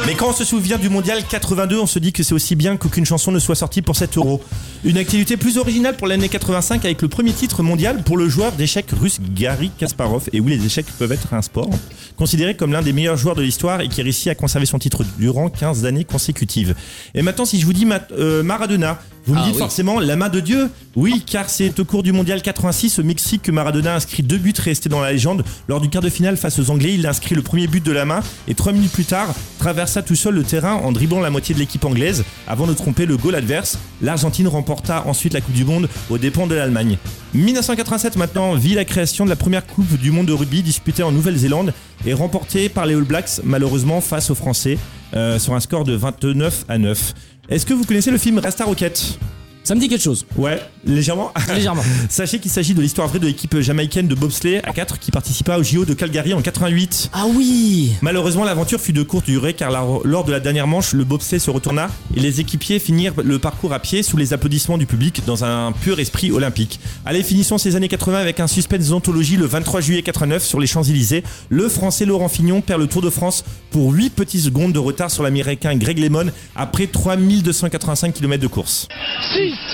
Mais quand on se souvient du mondial 82, on se dit que c'est aussi bien qu'aucune chanson ne soit sortie pour 7 euros. Une activité plus originale pour l'année 85 avec le premier titre mondial pour le joueur d'échecs russe Gary Kasparov. Et oui, les échecs peuvent être un sport. Considéré comme l'un des meilleurs joueurs de l'histoire et qui réussit à conserver son titre durant 15 années consécutives. Et maintenant, si je vous dis euh, Maradona, Vous me Ah dites oui. forcément la main de Dieu Oui, car c'est au cours du mondial 86 au Mexique que Maradona a inscrit deux buts restés dans la légende. Lors du quart de finale face aux Anglais, il a inscrit le premier but de la main et trois minutes plus tard traversa tout seul le terrain en dribblant la moitié de l'équipe anglaise avant de tromper le goal adverse. L'Argentine remporta ensuite la Coupe du Monde aux dépens de l'Allemagne. 1987 maintenant vit la création de la première Coupe du Monde de rugby disputée en Nouvelle-Zélande et remportée par les All Blacks malheureusement face aux Français euh, sur un score de 29 à 9. Est-ce que vous connaissez le film Rasta Rocket? Ça me dit quelque chose. Ouais, légèrement. Légèrement. Sachez qu'il s'agit de l'histoire vraie de l'équipe jamaïcaine de bobsleigh à 4 qui participa au JO de Calgary en 88. Ah oui Malheureusement, l'aventure fut de courte durée car la- lors de la dernière manche, le bobsleigh se retourna et les équipiers finirent le parcours à pied sous les applaudissements du public dans un pur esprit olympique. Allez, finissons ces années 80 avec un suspense d'anthologie le 23 juillet 89 sur les Champs-Élysées. Le français Laurent Fignon perd le Tour de France pour 8 petites secondes de retard sur l'américain Greg Lemon après 3285 km de course.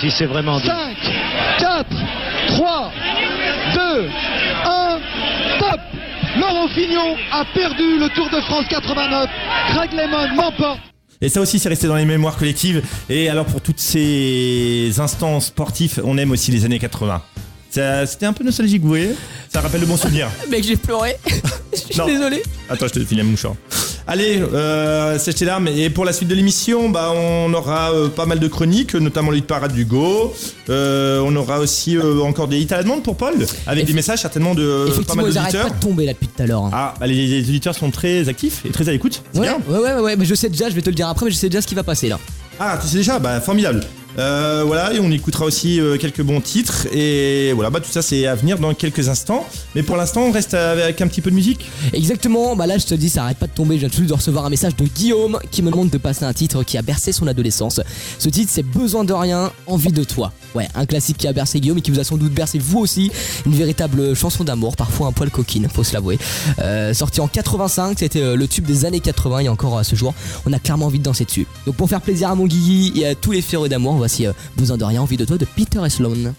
6, Si c'est vraiment 5, 4, 3, 2, 1, stop Laurent Fignon a perdu le Tour de France 89. Craig Lemon m'emporte. Et ça aussi, c'est resté dans les mémoires collectives. Et alors, pour toutes ces instants sportifs, on aime aussi les années 80. Ça- C'était un peu nostalgique, vous voyez? Ça rappelle de bons souvenirs. Mec, j'ai pleuré. Je suis Non. désolé. Attends, je te file un mouchoir. Allez, euh, sèche tes larmes. Et pour la suite de l'émission, bah, on aura euh, pas mal de chroniques, notamment l'hit parade d'Hugo. Euh, on aura aussi euh, encore des hits à la demande pour Paul, avec des messages certainement de pas Effectivement, mal ils arrêtent pas d'auditeurs. de tomber là depuis tout à l'heure. hein. Ah, bah, les, les auditeurs sont très actifs et très à l'écoute. C'est ouais, bien. ouais, ouais, ouais, mais je sais déjà, je vais te le dire après, mais je sais déjà ce qui va passer là. Ah, tu sais déjà? Bah, formidable. Euh, voilà, et on écoutera aussi euh, quelques bons titres. Et voilà, bah, tout ça, c'est à venir dans quelques instants. Mais pour l'instant, on reste avec un petit peu de musique. Exactement, bah là je te dis, ça arrête pas de tomber. Je viens tout de recevoir un message de Guillaume qui me demande de passer un titre qui a bercé son adolescence. Ce titre, c'est Besoin de rien, envie de toi. Ouais, un classique qui a bercé Guillaume et qui vous a sans doute bercé vous aussi. Une véritable chanson d'amour, parfois un poil coquine, faut se l'avouer. Euh, sorti en 85, c'était le tube des années 80 et encore à ce jour, on a clairement envie de danser dessus. Donc pour faire plaisir à mon Guigui et à tous les féreux d'amour, voici euh, Besoin de rien, envie de toi de Peter et Sloan.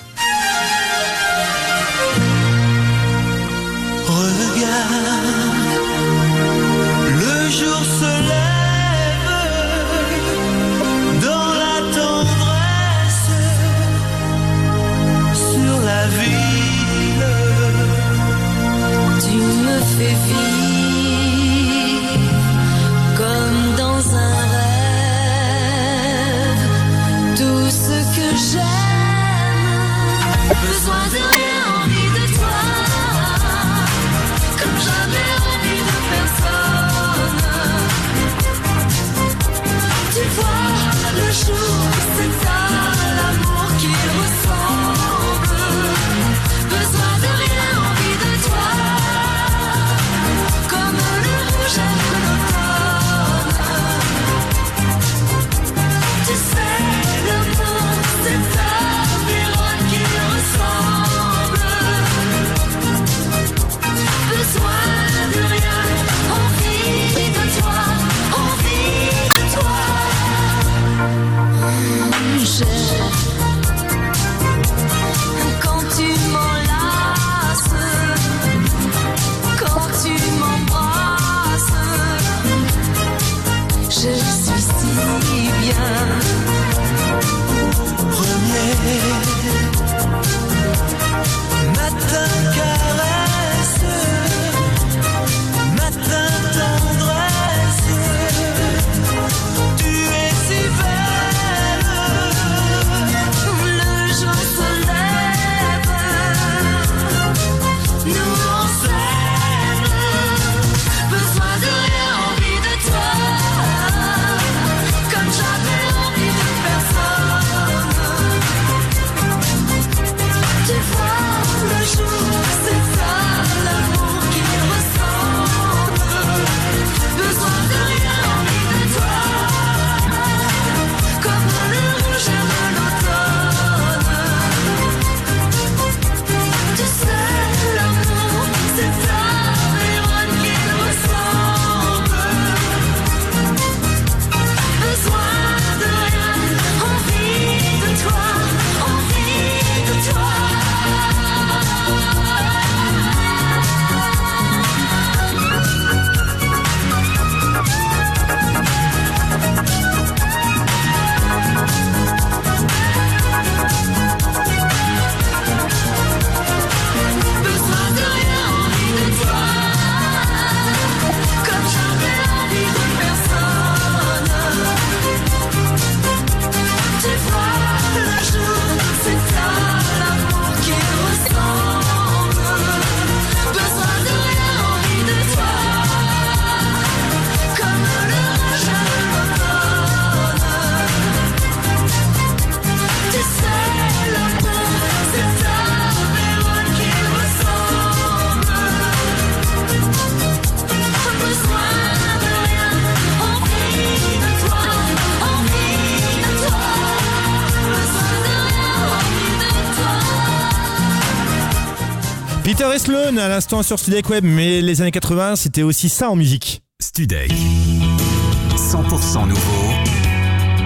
L'instant sur Studek Web, mais les années 80, c'était aussi ça en musique. Studek. 100% nouveau.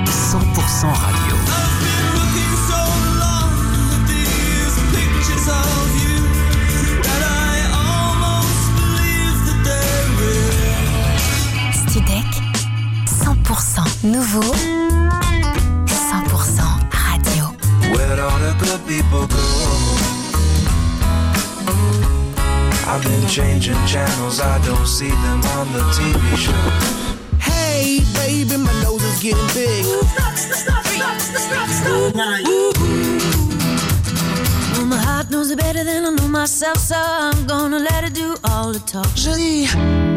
100% radio. Studek, 100% nouveau, changing channels, I don't see them on the TV show. Hey, baby, my nose is getting big. Well, my heart knows it better than I know myself, so I'm gonna let it do all the talk. Je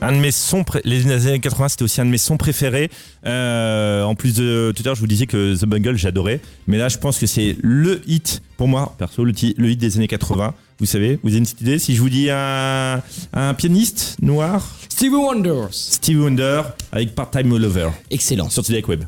Un de mes sons, les années 80, c'était aussi un de mes sons préférés. Euh, en plus de tout à l'heure, je vous disais que The Bungle, j'adorais. Mais là, je pense que c'est le hit, pour moi, perso, le, hit des années 80. Vous savez, vous avez une petite idée? Si je vous dis un, un pianiste noir? Stevie Wonder. Stevie Wonder avec Part-Time Lover. Excellent. Sur Tudek Web.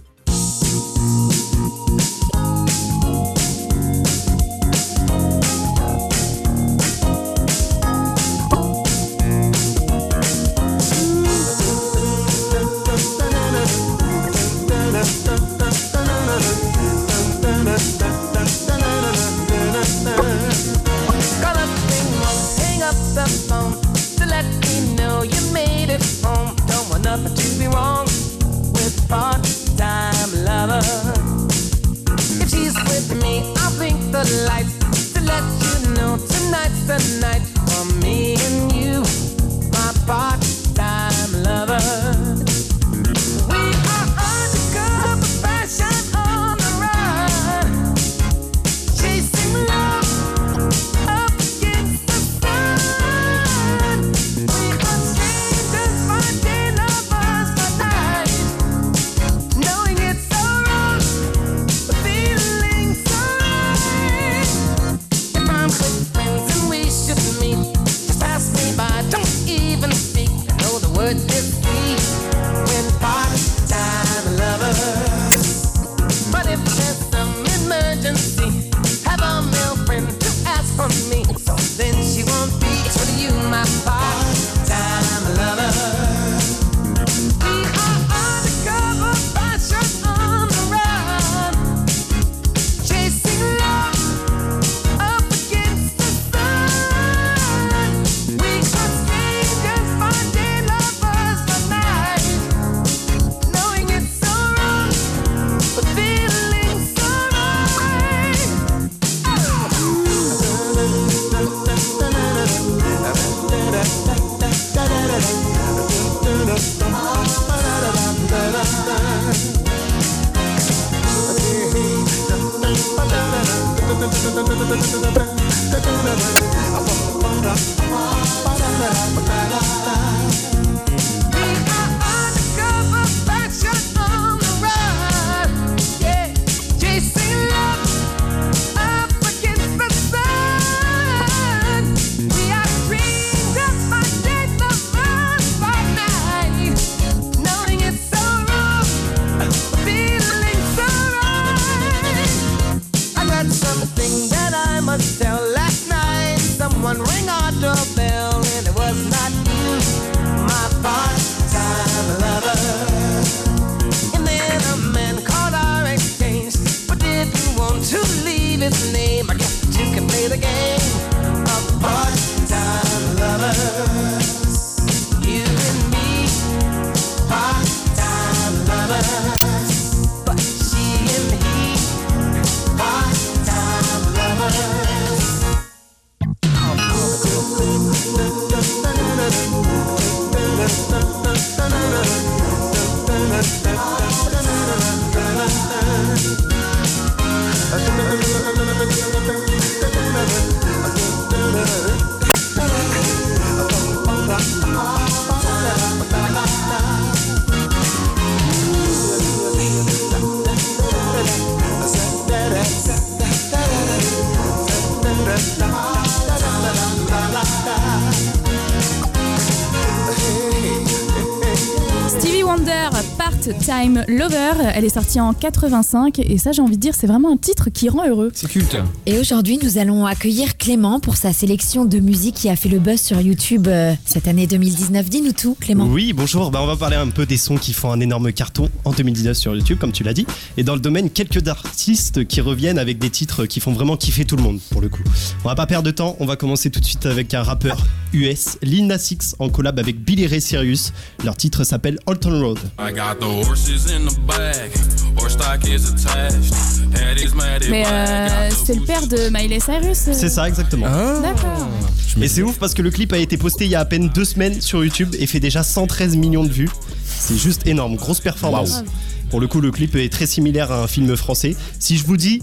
Lover. Elle est sortie en 85 et ça, j'ai envie de dire, c'est vraiment un titre qui rend heureux. C'est culte. Et aujourd'hui, nous allons accueillir Clément pour sa sélection de musique qui a fait le buzz sur YouTube euh, cette année 2019. Dis-nous tout, Clément. Oui, bonjour. Bah, on va parler un peu des sons qui font un énorme carton en 2019 sur YouTube, comme tu l'as dit. Et dans le domaine, quelques artistes qui reviennent avec des titres qui font vraiment kiffer tout le monde, pour le coup. On va pas perdre de temps. On va commencer tout de suite avec un rappeur US, Lil Nas X, en collab avec Billy Ray Cyrus. Leur titre s'appelle Alton Road. Mais euh, c'est le père de Miley Cyrus. euh. C'est ça, exactement. D'accord. Et c'est ouf parce que le clip a été posté il y a à peine deux semaines sur YouTube et fait déjà 113 millions de vues. C'est juste énorme, grosse performance. Pour le coup, le clip est très similaire à un film français. Si je vous dis.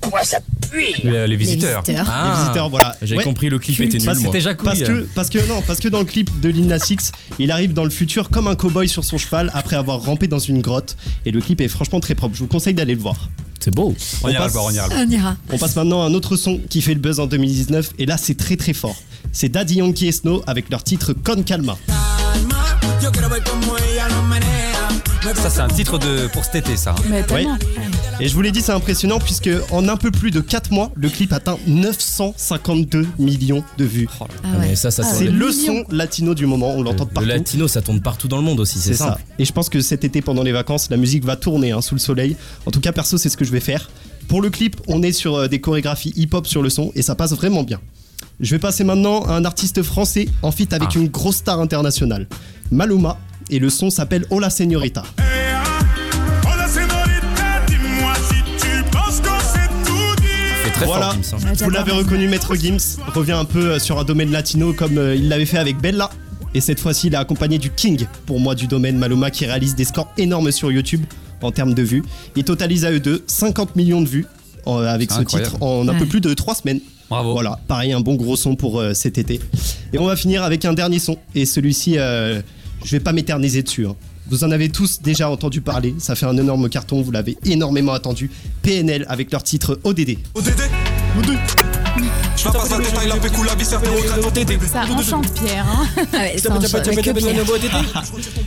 Pourquoi ça pue Les, les visiteurs. visiteurs. Ah. Les visiteurs, voilà. J'avais Ouais. compris, le clip était nul. Moi. c'était parce que, parce que non, parce que dans le clip de Lil Nas X, il arrive dans le futur comme un cowboy sur son cheval après avoir rampé dans une grotte. Et le clip est franchement très propre. Je vous conseille d'aller le voir. C'est beau. On, ira passe, le voir, on ira le voir. On ira. on passe maintenant à un autre son qui fait le buzz en 2019 et là c'est très très fort. C'est Daddy Yankee et Snow avec leur titre Con Calma. Ça, c'est un titre de, pour cet été, ça. Mais tellement. Et je vous l'ai dit, c'est impressionnant puisque en un peu plus de 4 mois, le clip atteint 952 millions de vues. Ah Ah, mais ça, ça c'est sent le son latino du moment, on l'entend de Le partout. latino, ça tourne partout dans le monde aussi, c'est C'est ça. Et je pense que cet été, pendant les vacances, la musique va tourner hein, sous le soleil. En tout cas, perso, c'est ce que je vais faire. Pour le clip, on est sur euh, des chorégraphies hip-hop sur le son et ça passe vraiment bien. Je vais passer maintenant à un artiste français en feat avec une grosse star internationale, Maluma, et le son s'appelle Hola Señorita. C'est très voilà, fort, Gims, hein. vous l'avez reconnu, Maître Gims revient un peu euh, sur un domaine latino comme euh, il l'avait fait avec Bella. Et cette fois-ci, il est accompagné du King, pour moi, du domaine Maluma, qui réalise des scores énormes sur YouTube en termes de vues. Il totalise à eux deux 50 millions de vues euh, avec ce Incroyable. titre en un Ouais. peu plus de 3 semaines. Bravo. Voilà, pareil, un bon gros son pour euh, cet été. Et on va finir avec un dernier son. Et celui-ci, euh, je vais pas m'éterniser dessus. hein. Vous en avez tous déjà entendu parler. Ça fait un énorme carton, vous l'avez énormément attendu. PNL avec leur titre ODD. Ça enchante Pierre.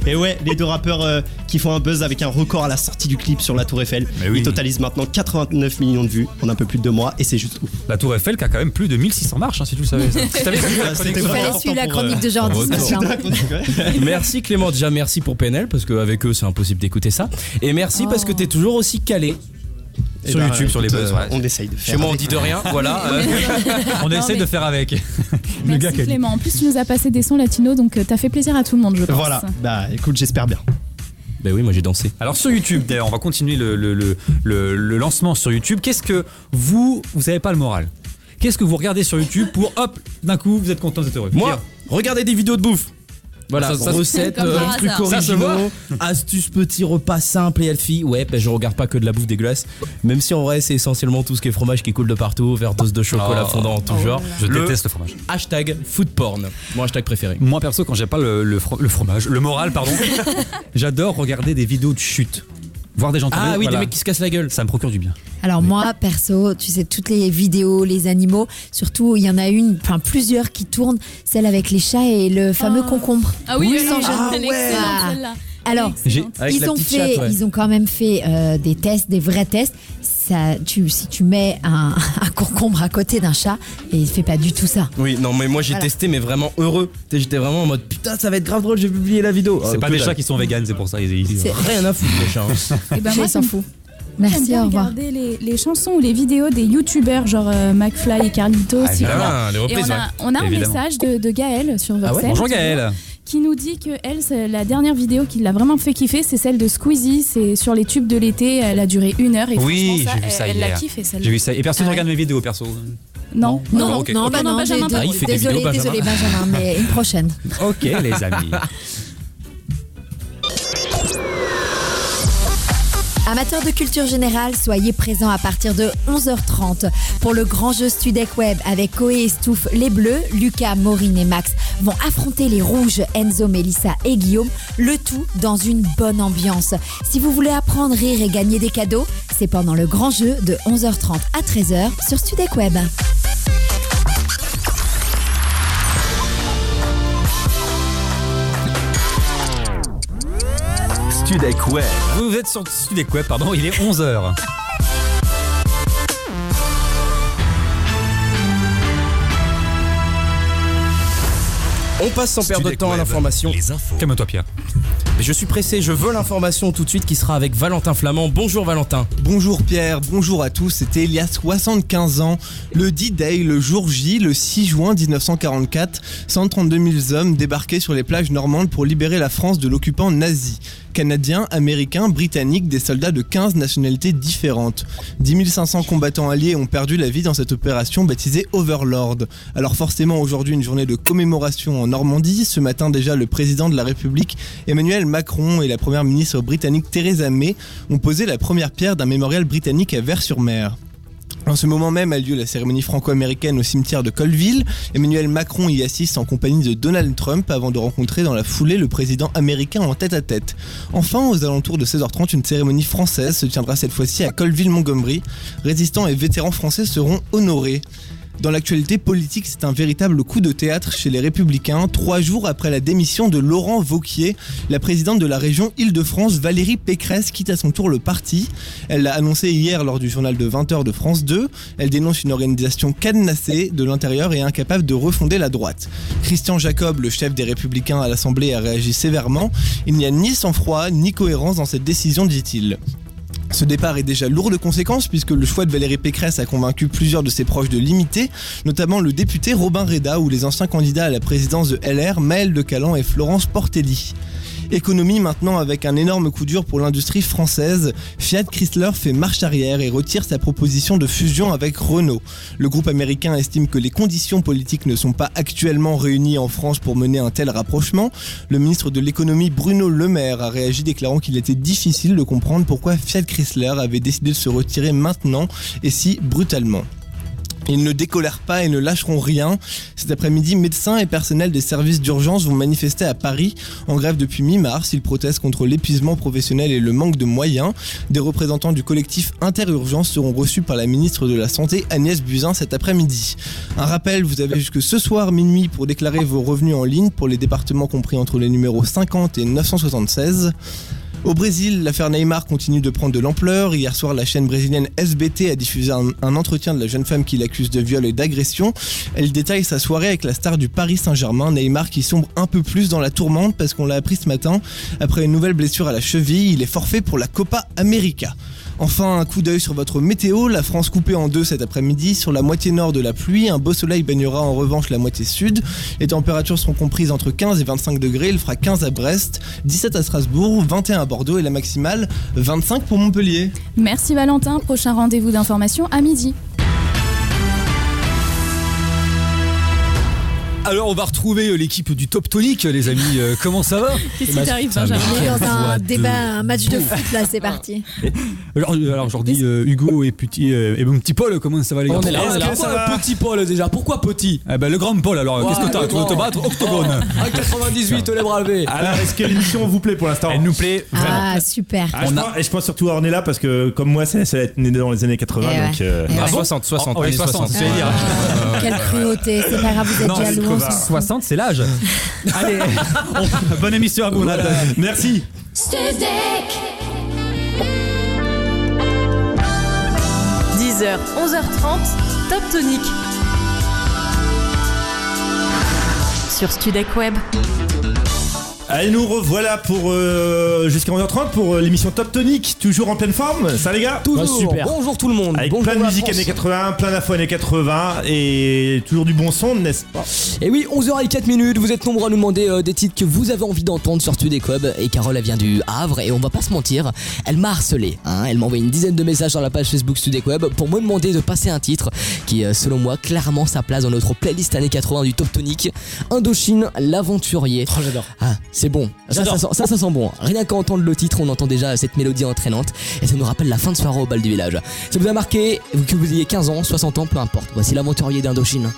Et ouais, les deux rappeurs euh, qui font un buzz avec un record à la sortie du clip sur la Tour Eiffel. Ils totalisent maintenant 89 millions de vues en un peu plus de deux mois et c'est juste ouf. La Tour Eiffel qui a quand même plus de 1600 marches, hein, si tu le savais. c'était chronique- Il fallait important suivre la chronique de euh, Jordi. Merci Clément, déjà merci pour PNL parce qu'avec eux c'est impossible d'écouter ça. Et merci parce que t'es toujours aussi calé Et sur bah, YouTube, sur les buzz. euh, ouais. On essaye de faire. Chez moi on avec. dit de rien, voilà. euh, on mais- de faire avec. Le Merci gars. Clément. En plus, tu nous as passé des sons latinos, donc euh, t'as fait plaisir à tout le monde, je pense. Voilà, bah écoute, j'espère bien. Ben oui, moi j'ai dansé. Alors sur YouTube, d'ailleurs, on va continuer le, le, le, le- le lancement sur YouTube. Qu'est-ce que vous, vous avez pas le moral? Qu'est-ce que vous regardez sur YouTube pour hop, d'un coup, vous êtes content, vous êtes heureux? Moi, regardez des vidéos de bouffe. Voilà, Ça, Comme euh, voit. originaux, astuces, petits repas simples et healthy. Ouais, ben je regarde pas que de la bouffe dégueulasse. Même si en vrai, c'est essentiellement tout ce qui est fromage qui coule de partout, overdose de chocolat Oh. fondant en tout genre. Je Le déteste le fromage. Hashtag food porn. Mon hashtag préféré. Moi perso, quand j'ai pas le, le fro- le fromage, le moral, pardon, j'adore regarder des vidéos de chute. Voir des gens tomber. Ah oui, voilà. des mecs qui se cassent la gueule. Ça me procure du bien. Alors moi, perso, tu sais, toutes les vidéos, les animaux, surtout, il y en a une, enfin plusieurs qui tournent, celle avec les chats et le fameux Oh. concombre. Ah oui, Oui, sans Ah. Alors, ils ont fait, chatte, ouais. ils ont quand même fait euh, des tests, des vrais tests. Ça, tu, si tu mets un, un concombre à côté d'un chat, et il fait pas du tout ça. Oui, non, mais moi j'ai Voilà. testé, mais vraiment heureux. J'étais vraiment en mode putain, ça va être grave drôle, j'ai publié la vidéo. C'est Ah, pas des chats qui sont véganes, c'est pour ça. Ils, ils- C'est- Rien à foutre, les chats. hein. Et ben Chat, moi, il s'en j'aime- fout. J'aime Merci, bien au revoir. regarder les, les chansons ou les vidéos des youtubeurs genre euh, McFly et Carlitos. Ah, si évidemment. les Et reprises, on a, ouais. on a un Évidemment. message de, de Gaëlle sur Ah ouais Voxel. Bonjour Gaël. Qui nous dit que elle, la dernière vidéo qui l'a vraiment fait kiffer, c'est celle de Squeezie. C'est sur les tubes de l'été. Elle a duré une heure et Oui, franchement, j'ai vu elle- ça Elle l'a kiffé celle-là. J'ai vu ça. Et personne ne Ah ouais. regarde mes vidéos perso. Non. Non, Ah, non, bah Non, non, Benjamin, il fait des désolé, désolé Benjamin. Benjamin, mais une prochaine. Ok les amis. Amateurs de culture générale, soyez présents à partir de 11h30 pour le grand jeu Studec Web avec Koé et Stouff. Les Bleus, Lucas, Maureen et Max vont affronter les Rouges, Enzo, Mélissa et Guillaume, le tout dans une bonne ambiance. Si vous voulez apprendre, rire et gagner des cadeaux, c'est pendant le grand jeu de 11h30 à 13h sur Studec Web. Web. Vous êtes sur Studek Web, pardon, il est 11h. On passe sans perdre de temps à l'information. Calme-toi, Pierre. Mais je suis pressé, je veux l'information tout de suite qui sera avec Valentin Flamand. Bonjour Valentin. Bonjour Pierre, bonjour à tous. C'était il y a 75 ans, le D-Day, le jour J, le 6 juin 1944. 132 000 hommes débarquaient sur les plages normandes pour libérer la France de l'occupant nazi. Canadiens, Américains, Britanniques, des soldats de 15 nationalités différentes. 10 500 combattants alliés ont perdu la vie dans cette opération baptisée Overlord. Alors forcément aujourd'hui une journée de commémoration en Normandie. Ce matin déjà le président de la République Emmanuel Macron et la première ministre britannique Theresa May ont posé la première pierre d'un mémorial britannique à Vers-sur-Mer. En ce moment même a lieu la cérémonie franco-américaine au cimetière de Colville. Emmanuel Macron y assiste en compagnie de Donald Trump avant de rencontrer dans la foulée le président américain en tête à tête. Enfin, aux alentours de 16h30, une cérémonie française se tiendra cette fois-ci à Colville-Montgomery. Résistants et vétérans français seront honorés. Dans l'actualité politique, c'est un véritable coup de théâtre chez les Républicains. Trois jours après la démission de Laurent Vauquier, la présidente de la région Île-de-France, Valérie Pécresse, quitte à son tour le parti. Elle l'a annoncé hier lors du journal de 20h de France 2. Elle dénonce une organisation cadenassée de l'intérieur et incapable de refonder la droite. Christian Jacob, le chef des Républicains à l'Assemblée, a réagi sévèrement. Il n'y a ni sang-froid ni cohérence dans cette décision, dit-il. Ce départ est déjà lourd de conséquences puisque le choix de Valérie Pécresse a convaincu plusieurs de ses proches de l'imiter, notamment le député Robin Reda ou les anciens candidats à la présidence de LR, Maël de Calan et Florence Portelli. Économie maintenant avec un énorme coup dur pour l'industrie française. Fiat Chrysler fait marche arrière et retire sa proposition de fusion avec Renault. Le groupe américain estime que les conditions politiques ne sont pas actuellement réunies en France pour mener un tel rapprochement. Le ministre de l'économie Bruno Le Maire a réagi déclarant qu'il était difficile de comprendre pourquoi Fiat Chrysler avait décidé de se retirer maintenant et si brutalement. Ils ne décolèrent pas et ne lâcheront rien. Cet après-midi, médecins et personnels des services d'urgence vont manifester à Paris en grève depuis mi-mars. Ils protestent contre l'épuisement professionnel et le manque de moyens. Des représentants du collectif Interurgence seront reçus par la ministre de la Santé Agnès Buzyn cet après-midi. Un rappel, vous avez jusque ce soir minuit pour déclarer vos revenus en ligne pour les départements compris entre les numéros 50 et 976. Au Brésil, l'affaire Neymar continue de prendre de l'ampleur. Hier soir, la chaîne brésilienne SBT a diffusé un, entretien de la jeune femme qui l'accuse de viol et d'agression. Elle détaille sa soirée avec la star du Paris Saint-Germain, Neymar, qui sombre un peu plus dans la tourmente parce qu'on l'a appris ce matin. Après une nouvelle blessure à la cheville, il est forfait pour la Copa América. Enfin, un coup d'œil sur votre météo. La France coupée en deux cet après-midi. Sur la moitié nord de la pluie, un beau soleil baignera en revanche la moitié sud. Les températures seront comprises entre 15 et 25 degrés. Il fera 15 à Brest, 17 à Strasbourg, 21 à Bordeaux et la maximale 25 pour Montpellier. Merci Valentin, prochain rendez-vous d'information à midi. Alors, on va retrouver euh, l'équipe du Top Tonic, les amis. Euh, comment ça va Qu'est-ce Eh ben, qui t'arrive, Benjamin mais On est dans un débat, de un match de foot là, c'est parti. Alors, euh, alors aujourd'hui, euh, Hugo et, petit, euh, et mon petit Paul, comment ça va les gars On est là, on est là. Ça Pourquoi va petit Paul déjà Pourquoi petit Eh ben, le grand Paul, alors, qu'est-ce que t'as le Tu veux te battre Octogone À 98, les bras levés. Alors, est-ce que l'émission vous plaît pour l'instant Elle nous plaît vraiment. Ah, super. Ah, pense- et je pense surtout à Ornella parce que comme moi, c'est c'est né dans les années 80. Eh ouais. donc, euh, Eh ouais. Ah, 60, 60, Oh, oui, années 60, 60. c'est dire. Quelle cruauté, c'est pas grave, vous êtes jaloux. On s'en crevard. fout. 60, c'est l'âge. Allez, on- bonne émission à vous. Nathan. Merci. 10h, 11h30, Top Tonic. Sur Studek Web. Allez, nous revoilà pour euh, jusqu'à 11h30 pour euh, l'émission Top Tonic, toujours en pleine forme. Ça les gars Toujours. super. Bonjour tout le monde. Avec Bonjour plein de la musique France. années 80, plein d'infos années 80 et toujours du bon son, n'est-ce pas? Et oui, 11h04 minutes, vous êtes nombreux à nous demander euh, des titres que vous avez envie d'entendre sur Studek Web. Et Carole, elle vient du Havre, et on va pas se mentir, elle m'a harcelé. hein. Elle m'a envoyé une dizaine de messages sur la page Facebook Studek Web pour me demander de passer un titre qui, euh, selon moi, clairement sa place dans notre playlist années 80 du Top Tonic. Indochine, l'aventurier. Oh, j'adore. Ah, c'est bon. Ça ça, J'adore. sent, ça, ça sent bon. Rien qu'à entendre le titre, on entend déjà cette mélodie entraînante. Et ça nous rappelle la fin de soirée au bal du village. Ça vous a marqué, que vous ayez 15 ans, 60 ans, peu importe. Voici l'aventurier d'Indochine.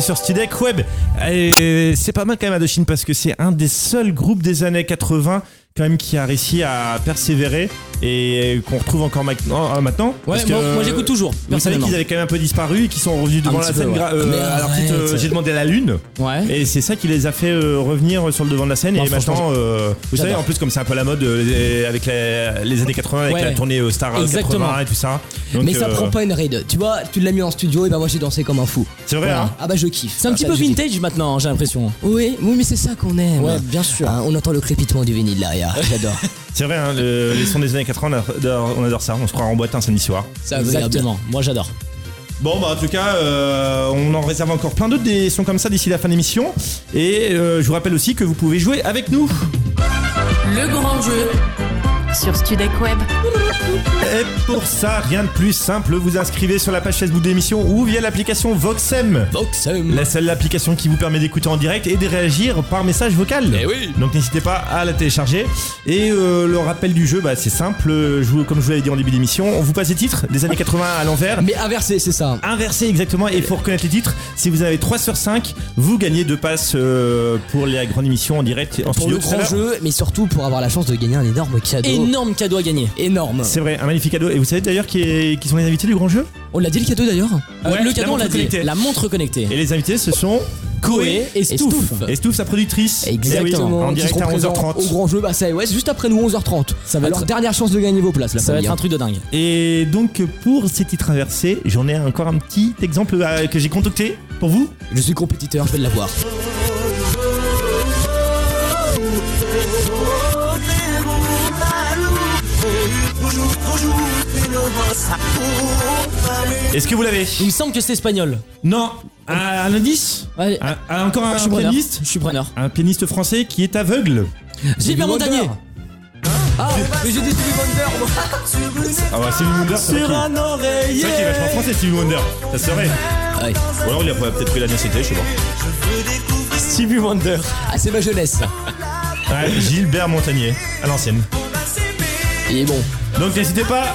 Sur Studek Web. C'est pas mal quand même Indochine parce que c'est un des seuls groupes des années 80 quand même qui a réussi à persévérer et qu'on retrouve encore maintenant. euh, maintenant Ouais, parce que, moi- moi, j'écoute toujours, Vous savez personnellement. qu'ils avaient quand même un peu disparu et qu'ils sont revenus devant Un la petit peu, scène. ouais. euh, alors euh, arrête. j'ai demandé à la lune. Et c'est ça qui les a fait euh, revenir sur le devant de la scène. Et maintenant, euh, vous savez, en plus comme c'est un peu la mode euh, avec la- les années 80 avec Ouais. la tournée euh, Star Exactement. 80 et tout ça. Donc, mais ça euh, prend pas une ride. Tu vois, tu l'as mis en studio et bah moi j'ai dansé comme un fou. C'est vrai, hein Ah bah je kiffe. C'est un petit Ça, peu vintage maintenant, j'ai l'impression. Oui, oui, mais c'est ça qu'on aime. Ouais, bien sûr. Hein, on entend le crépitement du vinyle derrière. J'adore. C'est vrai, hein, le- les sons des années 80, on adore, on adore ça. On se croit en boîte un samedi soir. Exactement, moi j'adore. Bon, bah en tout cas, euh, on en réserve encore plein d'autres des sons comme ça d'ici la fin de l'émission. Et euh, je vous rappelle aussi que vous pouvez jouer avec nous. Le grand jeu sur Studek Web. Et pour ça, rien de plus simple, vous inscrivez sur la page Facebook de l'émission ou via l'application Voxem. Voxem. La seule application qui vous permet d'écouter en direct et de réagir par message vocal. oui. Donc n'hésitez pas à la télécharger. Et euh, le rappel du jeu, bah, c'est simple. Je vous- comme je vous l'avais dit en début d'émission, on vous passe les titres des années 80 à l'envers. Mais inversé, c'est ça. Inversé exactement, et il faut reconnaître les titres. Si vous avez 3 sur 5, vous gagnez deux passes euh, pour les grandes émissions en direct en Pour studio. le grand jeu, mais surtout pour avoir la chance de gagner un énorme cadeau. Énorme cadeau à gagner. Énorme. C'est vrai, un magnifique cadeau. Et vous savez d'ailleurs qui, est- qui sont les invités du grand jeu? On l'a dit le cadeau d'ailleurs Euh, Ouais, le cadeau, on l'a dit. connectée. La montre connectée. Et les invités, ce sont Koé et Stouff. Et Stouff, sa productrice. Exactement. Eh oui, en qui direct seront à présents 11h30. Au grand jeu, bah ça, ouais, c'est juste après nous 11h30. Ça va Alors être- dernière chance de gagner vos places. La Ça va être un truc de dingue. Et donc pour ces titres inversés, j'en ai encore un petit exemple euh, que j'ai concocté pour vous? Je suis compétiteur, je vais l'avoir. Est-ce que vous l'avez Il me semble que c'est espagnol. Non. Un, un indice Ouais. Un- un- Encore un Je suis preneur. pianiste Je suis preneur. Un pianiste français qui est aveugle. Gilbert Montagnier. Ah, mais j'ai dit Stevie Wonder moi. Ah bah Stevie Wonder, c'est vrai Sur qu'il- un c'est vrai oreiller. qu'il est vachement français Stevie Wonder. Ça serait. Ouais. Ou alors il a peut-être pris la nationalité, je sais pas. Stevie Wonder. Ah, c'est ma jeunesse. Ouais, Gilbert Montagnier, à l'ancienne. Il est bon. Donc n'hésitez pas,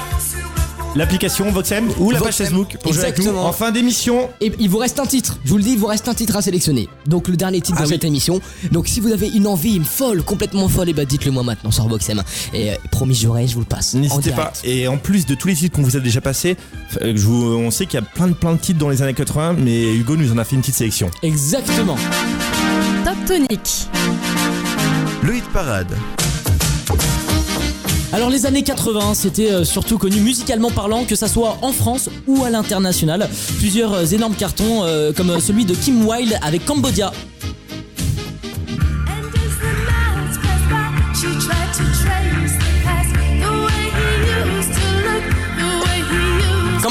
l'application Voxem ou la page Voxem. Facebook pour jouer avec nous Exactement. en fin d'émission. Et il vous reste un titre, je vous le dis, il vous reste un titre à sélectionner. Donc le dernier titre Ah de oui. cette émission. Donc si vous avez une envie, une folle, complètement folle, et bah dites-le moi maintenant sur Voxem. Et euh, promis, j'aurai, je vous le passe. en N'hésitez pas. Et en plus de tous les titres qu'on vous a déjà passés, euh, je vous- on sait qu'il y a plein de plein de titres dans les années 80, mais Hugo nous en a fait une petite sélection. Exactement. Top Tonic. Le hit parade. Alors les années 80, c'était euh, surtout connu musicalement parlant, que ça soit en France ou à l'international. Plusieurs euh, énormes cartons euh, comme celui de Kim Wilde avec Cambodia.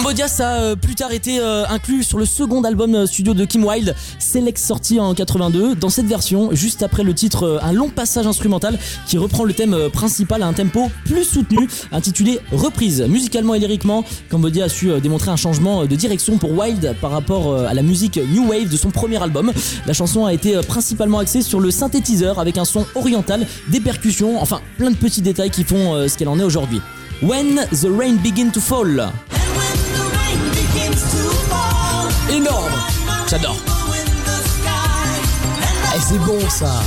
Cambodia, ça a euh, plus tard été euh, inclus sur le second album euh, studio de Kim Wilde, Select sorti en 82. Dans cette version, juste après le titre, un long passage instrumental qui reprend le thème principal à un tempo plus soutenu, intitulé Reprise. Musicalement et lyriquement, Cambodia a su démontrer un changement de direction pour Wilde par rapport à la musique New Wave de son premier album. La chanson a été principalement axée sur le synthétiseur avec un son oriental, des percussions, enfin plein de petits détails qui font ce qu'elle en est aujourd'hui. When the rain begin to fall. Énorme. J'adore. Eh c'est bon ça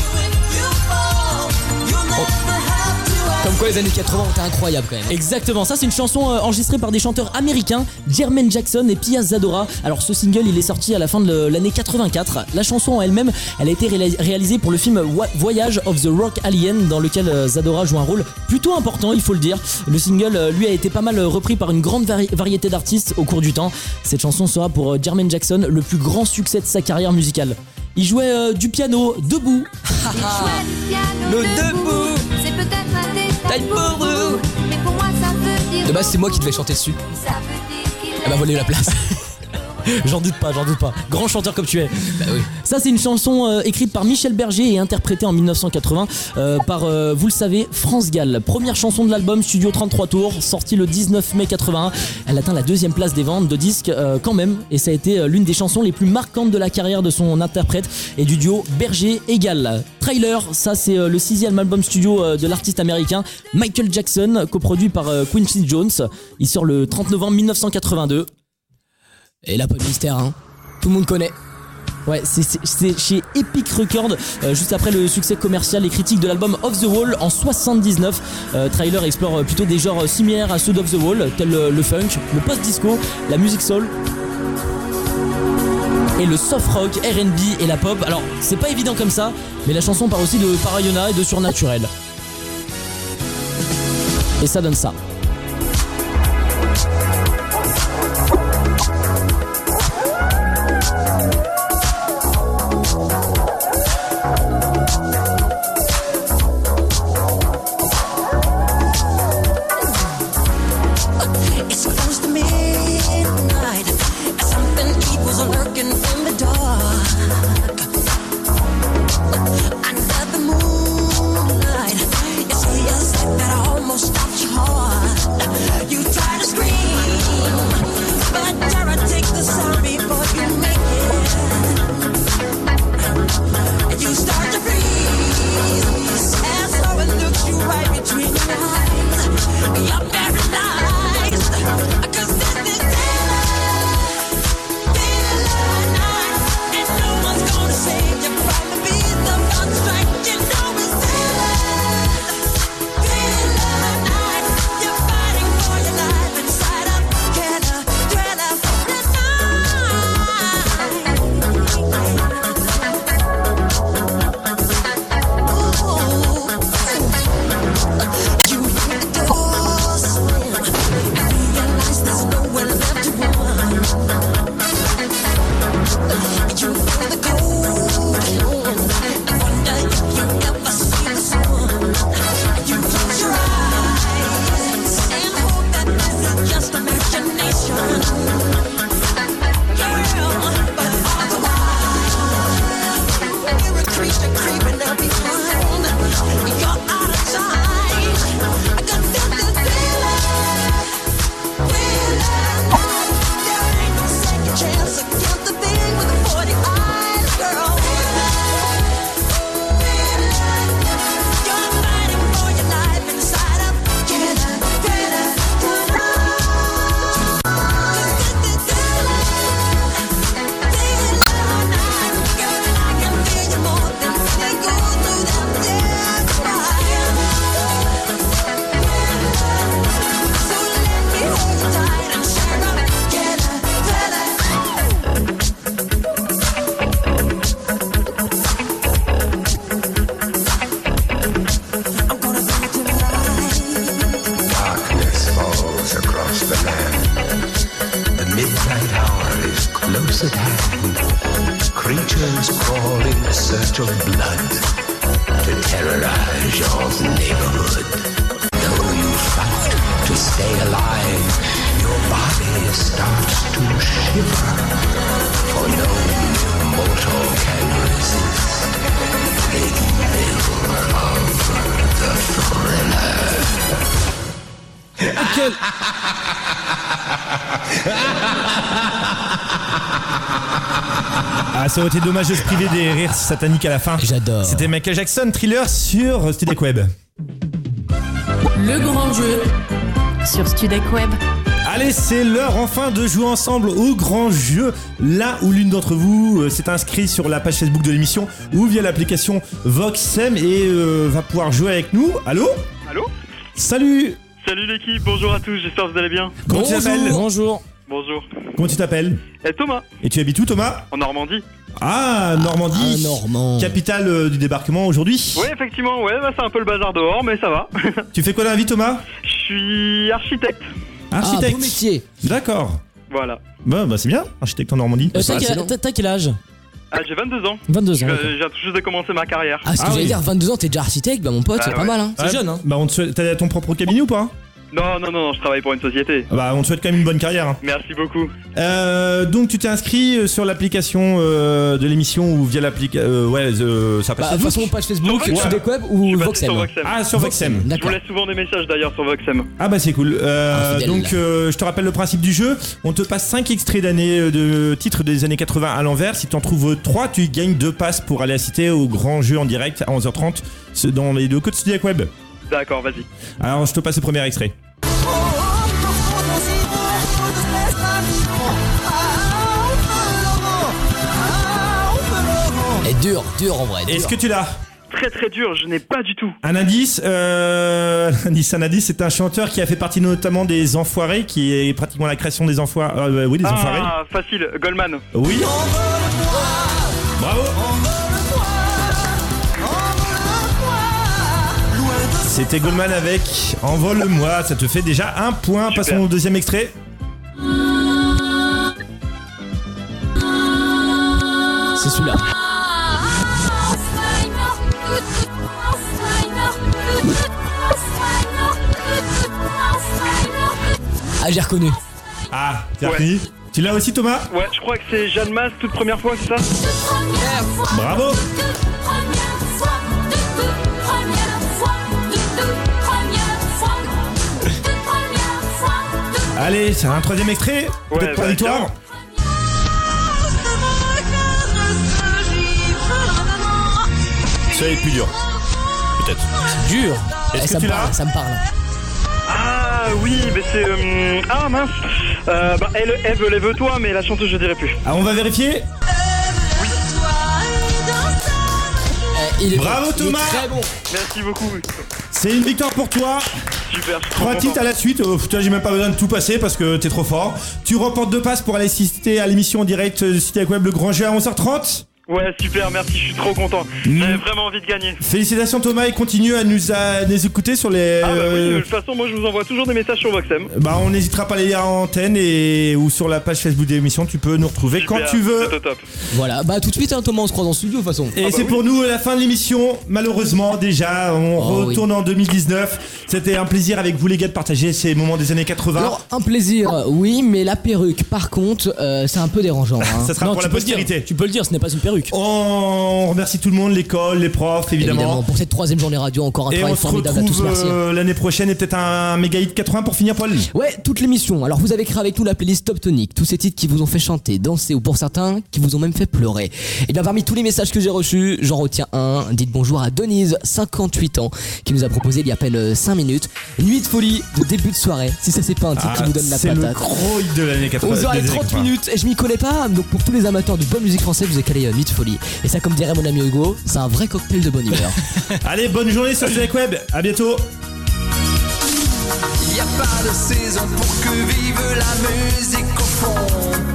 quoi les années 80 ont été incroyables quand même. Exactement, ça c'est une chanson euh, enregistrée par des chanteurs américains, Jermaine Jackson et Pia Zadora. Alors ce single il est sorti à la fin de l'année 84. La chanson en elle-même, elle a été réalisée pour le film Wa- Voyage of the Rock Alien dans lequel euh, Zadora joue un rôle plutôt important, il faut le dire. Le single euh, lui a été pas mal repris par une grande vari- variété d'artistes au cours du temps. Cette chanson sera pour euh, Jermaine Jackson le plus grand succès de sa carrière musicale. Il jouait euh, du piano debout. Le debout De base c'est moi qui devais chanter dessus. Ça veut dire qu'il Elle m'a volé la place. J'en doute pas, j'en doute pas. Grand chanteur comme tu es. bah oui. Ça, c'est une chanson euh, écrite par Michel Berger et interprétée en 1980 euh, par, euh, vous le savez, France Gall. Première chanson de l'album Studio 33 tours, sortie le 19 mai 81. Elle atteint la deuxième place des ventes de disques euh, quand même, et ça a été euh, l'une des chansons les plus marquantes de la carrière de son interprète et du duo Berger et Gall. Trailer, ça c'est le sixième album studio de l'artiste américain Michael Jackson, coproduit par Quincy Jones. Il sort le 30 novembre 1982. Et pas de mystère hein. Tout le monde connaît. Ouais, c'est- chez Epic Records, euh, juste après le succès commercial et critique de l'album Off the Wall en 79. Euh, trailer explore euh, plutôt des genres similaires à ceux d'Off the Wall, tels le, le funk, le post-disco, la musique soul. Et le soft rock, RB et la pop. Alors, c'est pas évident comme ça, mais la chanson parle aussi de paranoïa et de surnaturel. Et ça donne ça. Ça aurait été dommage de se priver des rires sataniques à la fin. J'adore. C'était Michael Jackson, thriller sur Studek Web. Le grand jeu sur Studek Web. Allez, c'est l'heure enfin de jouer ensemble au grand jeu. Là où l'une d'entre vous euh, s'est inscrit sur la page Facebook de l'émission ou via l'application Voxem et euh, va pouvoir jouer avec nous. Allô? Allô? Salut Salut l'équipe, bonjour à tous, j'espère que vous allez bien. Comment tu t'appelles? Bonjour. Bonjour. Comment tu t'appelles? Et Thomas, Et tu habites où Thomas? En Normandie. Ah, Normandie. Normand. Capitale euh, du débarquement aujourd'hui. Oui, effectivement, ouais, bah, c'est un peu le bazar dehors, mais ça va. Tu fais quoi dans la vie Thomas? Je suis architecte. Architecte. beau métier. D'accord. Voilà. Bah, bah c'est bien, architecte en Normandie. Euh, t'as c'est quel- t'as- t'as quel âge? Ah, j'ai 22 ans. 22 ans. Viens tout juste de commencer ma carrière. Ah, ce que Ah j'allais oui. dire, 22 ans, t'es déjà architecte, bah mon pote, Ah c'est pas mal, hein. Ouais. jeune, hein Bah, on te souhaite- T'as ton propre cabinet ou pas? Non, non, non, non, je travaille pour une société. Ah Bah, on te souhaite quand même une bonne carrière. hein. Merci beaucoup. Euh, donc tu t'es inscrit euh, sur l'application euh, de l'émission ou via l'application euh, ouais euh, ça passe Bah, de toute façon, page Facebook, Je ou suis passé Voxem. sur Voxem. ah sur Voxem Je vous D'accord. laisse souvent des messages d'ailleurs sur Voxem. ah bah c'est cool Euh, Ah, fidèle. donc euh, je te rappelle le principe du jeu on te passe 5 extraits d'années euh, de titres des années 80 à l'envers si tu en trouves 3 tu gagnes deux passes pour aller assister au grand jeu en direct à 11h30 ce- dans les deux côtes de Studio Web D'accord, vas-y. alors je te passe le premier extrait Et dur, dur en vrai. Est-ce que tu l'as Très très dur, je n'ai pas du tout. Un indice, euh, un indice, un indice, c'est un chanteur qui a fait partie notamment des Enfoirés, qui est pratiquement la création des Enfoirés. euh, oui, des Enfoirés. Ah, facile, Goldman. Oui. Bravo. C'était Goldman avec Envole-moi. Ça te fait déjà un point. Super. Passons au deuxième extrait. C'est celui-là. Ah, j'ai reconnu. Ah, t'as reconnu Tu l'as aussi, Thomas Ouais, je crois que c'est Jeanne Masse, toute première fois, c'est ça Bravo. Allez, c'est un troisième extrait. Ouais, bah, victoire. Ça est plus dur. Peut-être. Dur. Est-ce Eh, que ça tu me l'as parle, ça me parle. Ah oui, mais c'est... euh, Ah mince euh, Bah, elle, Eve, lève-toi, mais la chanteuse, je dirais plus. Ah, on va vérifier il est Bravo, bon, il est Thomas. Très bon. Merci beaucoup. C'est une victoire pour toi. Super, Trois titres à la suite. Euh, toi, j'ai même pas besoin de tout passer parce que t'es trop fort. Tu remportes deux passes pour aller assister à l'émission en direct euh, du site web Le Grand Jeu à 11h30. Ouais, super, merci, je suis trop content. Mm. J'avais vraiment envie de gagner. Félicitations Thomas et continue à nous, à nous écouter sur les. Ah bah oui, euh, de toute façon, moi je vous envoie toujours des messages sur Voxem. bah, on n'hésitera pas à les lire en antenne et ou sur la page Facebook de l'émission. Tu peux nous retrouver quand tu veux. C'est au top. Voilà, bah tout de suite, hein, Thomas, on se croise en studio de toute façon. Et bah c'est pour nous la fin de l'émission. Malheureusement, déjà, on Oh, retourne en 2019. C'était un plaisir avec vous les gars de partager ces moments des années 80. Alors, un plaisir, oui, mais la perruque, par contre, euh, c'est un peu dérangeant. hein. Ça sera Non, pour la tu peux le dire. postérité. Tu peux le dire, ce n'est pas une perruque. On remercie tout le monde, l'école, les profs, évidemment. Évidemment, pour cette troisième journée radio, encore un Et travail on se formidable à tous, merci. euh, l'année prochaine et peut-être un méga hit 80 pour finir Paul. Ouais, toute l'émission. Alors vous avez créé avec nous la playlist Top Tonic, tous ces titres qui vous ont fait chanter, danser ou pour certains qui vous ont même fait pleurer. Et bien parmi tous les messages que j'ai reçus, j'en retiens un. Dites bonjour à Denise, 58 ans, qui nous a proposé il y a à peine 5 minutes Nuit de folie de début de soirée. Si ça c'est pas un titre qui vous donne la Ah, c'est le patate. gros hit de l'année 80. 11h et des années 30 80. minutes et je m'y connais pas donc pour tous les amateurs de bonne musique française vous avez calé euh, Nuit de folie et ça comme dirait mon ami Hugo c'est un vrai cocktail de bonne humeur Allez, bonne journée sur Select Web. À bientôt. Y a pas de saison pour que vive la musique au fond.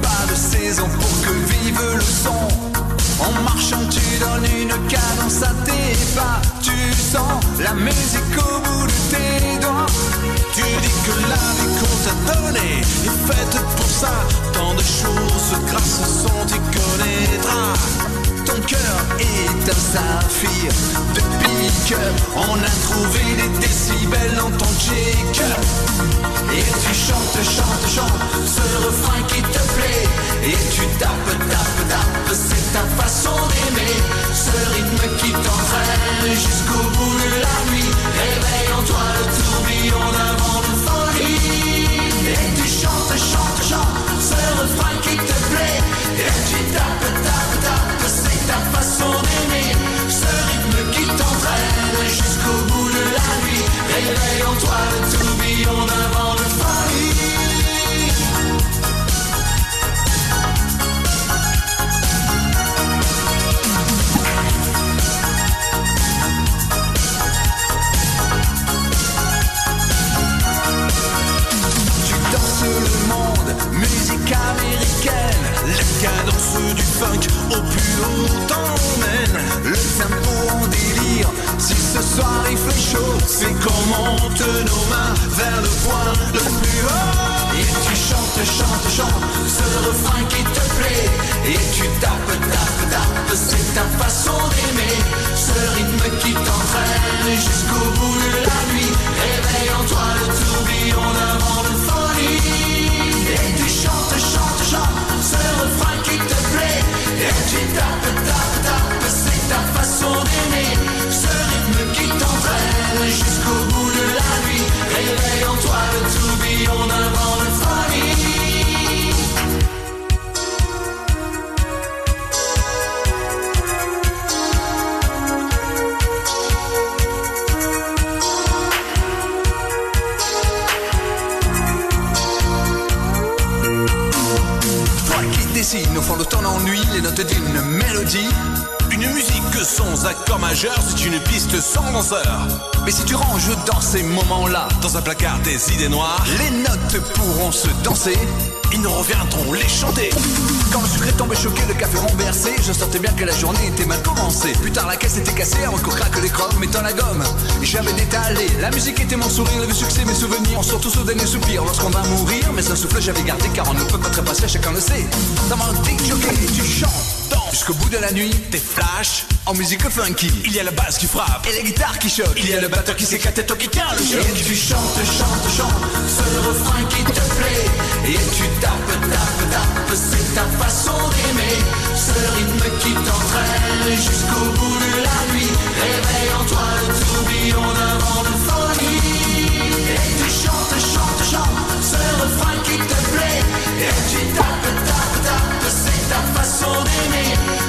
Pas de saison pour que vive le son. En marchant, tu donnes une cadence à tes pas. Tu sens la musique au bout de tes doigts. Tu dis que la vie qu'on t'a donnée est faite pour ça. Tant de choses grâce au son, tu connaîtras. Ton cœur est un saphir de pique. On a trouvé des décibels dans ton check. Et tu chantes, chantes, chantes ce refrain qui te plaît. Et tu tapes, tapes, tapes, c'est ta façon d'aimer. Ce rythme qui t'entraîne jusqu'au bout de la nuit. Réveille en toi le tourbillon d'un vent de folie. Et tu chantes, chantes, chantes ce refrain qui te plaît. Et tu tapes, tapes, En toi le tourbillon d'un vent de folie. Tu danses le monde, musique américaine, la cadence du funk au plus haut t'emmène. Ce soir il fait chaud, c'est qu'on monte nos mains vers le point le plus haut. Et tu chantes, chantes, chantes ce refrain qui te plaît. Et tu tapes, tapes, tapes, c'est ta façon d'aimer. Ce rythme qui t'entraîne jusqu'au bout de la nuit. Réveille en toi le tourbillon d'un vent de folie. Et tu chantes, chantes, chantes ce refrain qui te plaît. Et tu tapes, tapes, tapes, au fond de ton ennui les notes d'une mélodie, que sans accord majeur, c'est une piste sans danseur. Mais si tu ranges dans ces moments-là, dans un placard des idées noires, les notes pourront se danser, ils ne reviendront les chanter. Quand le est tombé choqué, le café renversé, je sentais bien que la journée était mal commencée. Plus tard, la caisse était cassée, encore craque les chromes, mettant la gomme. J'avais détalé, la musique était mon sourire, le succès, mes souvenirs, on sort tous dernier soupir. Lorsqu'on va mourir, mais un souffle j'avais gardé, car on ne peut pas trépasser, chacun le sait. Dans mon jockey, tu chantes, jusqu'au bout de la nuit, t'es flash. En musique funky, il y a la basse qui frappe et les guitares qui choquent. Il y a le batteur qui s'éclate et toi qui le. Et tu chantes, chantes, chantes, le refrain qui te plaît. Et tu tapes, tapes, tapes, c'est ta façon d'aimer. Ce rythme qui t'entraîne jusqu'au bout de la nuit. Réveille en toi le tourbillon d'un vent de folie. Et tu chantes, chantes, chantes, le refrain qui te plaît. Et tu tapes, tapes, ta façon d'aimer.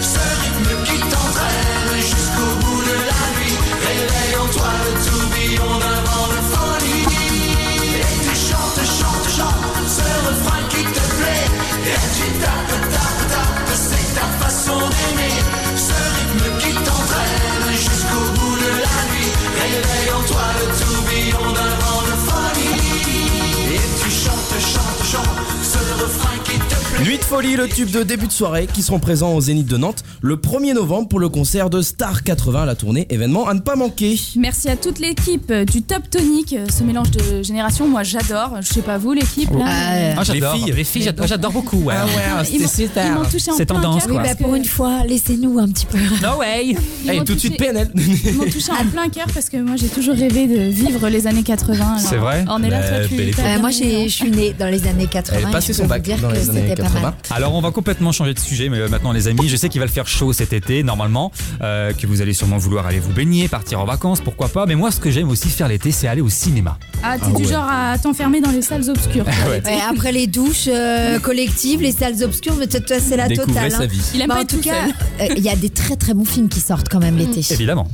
Folie, le tube de début de soirée qui seront présents au Zénith de Nantes le 1er novembre pour le concert de Star 80, la tournée événement à ne pas manquer. Merci à toute l'équipe euh, du Top Tonic, euh, ce mélange de générations, moi j'adore. Je sais pas vous l'équipe là. Ah, j'adore. Les filles, les filles, j'adore, j'adore beaucoup. Ouais. Ah ouais, Ils m'ont- ils m'ont touché en C'est plein tendance, cœur Oui, bah pour une fois, laissez-nous un petit peu. No way. Ils Hey, m'ont tout de suite PNL. Ils m'ont touché en plein cœur parce que moi j'ai toujours rêvé de vivre les années 80. alors C'est vrai On est là, toi tu. Euh, moi, j'ai- je suis née dans les années 80. Elle je son bac dans les années c'était pas 80. Alors on va complètement changer de sujet, mais euh, maintenant les amis, je sais qu'il va le faire chaud cet été normalement, euh, que vous allez sûrement vouloir aller vous baigner, partir en vacances, pourquoi pas. Mais moi, ce que j'aime aussi faire l'été, c'est aller au cinéma. Ah, t'es Ah du ouais. genre à t'enfermer dans les salles obscures. Ouais. Ouais, après les douches euh, collectives, les salles obscures, toi, c'est la Découvrez totale. sa hein. vie. Il aime Bah, pas en tout tout cas, euh, il y a des très très bons films qui sortent quand même l'été. Évidemment.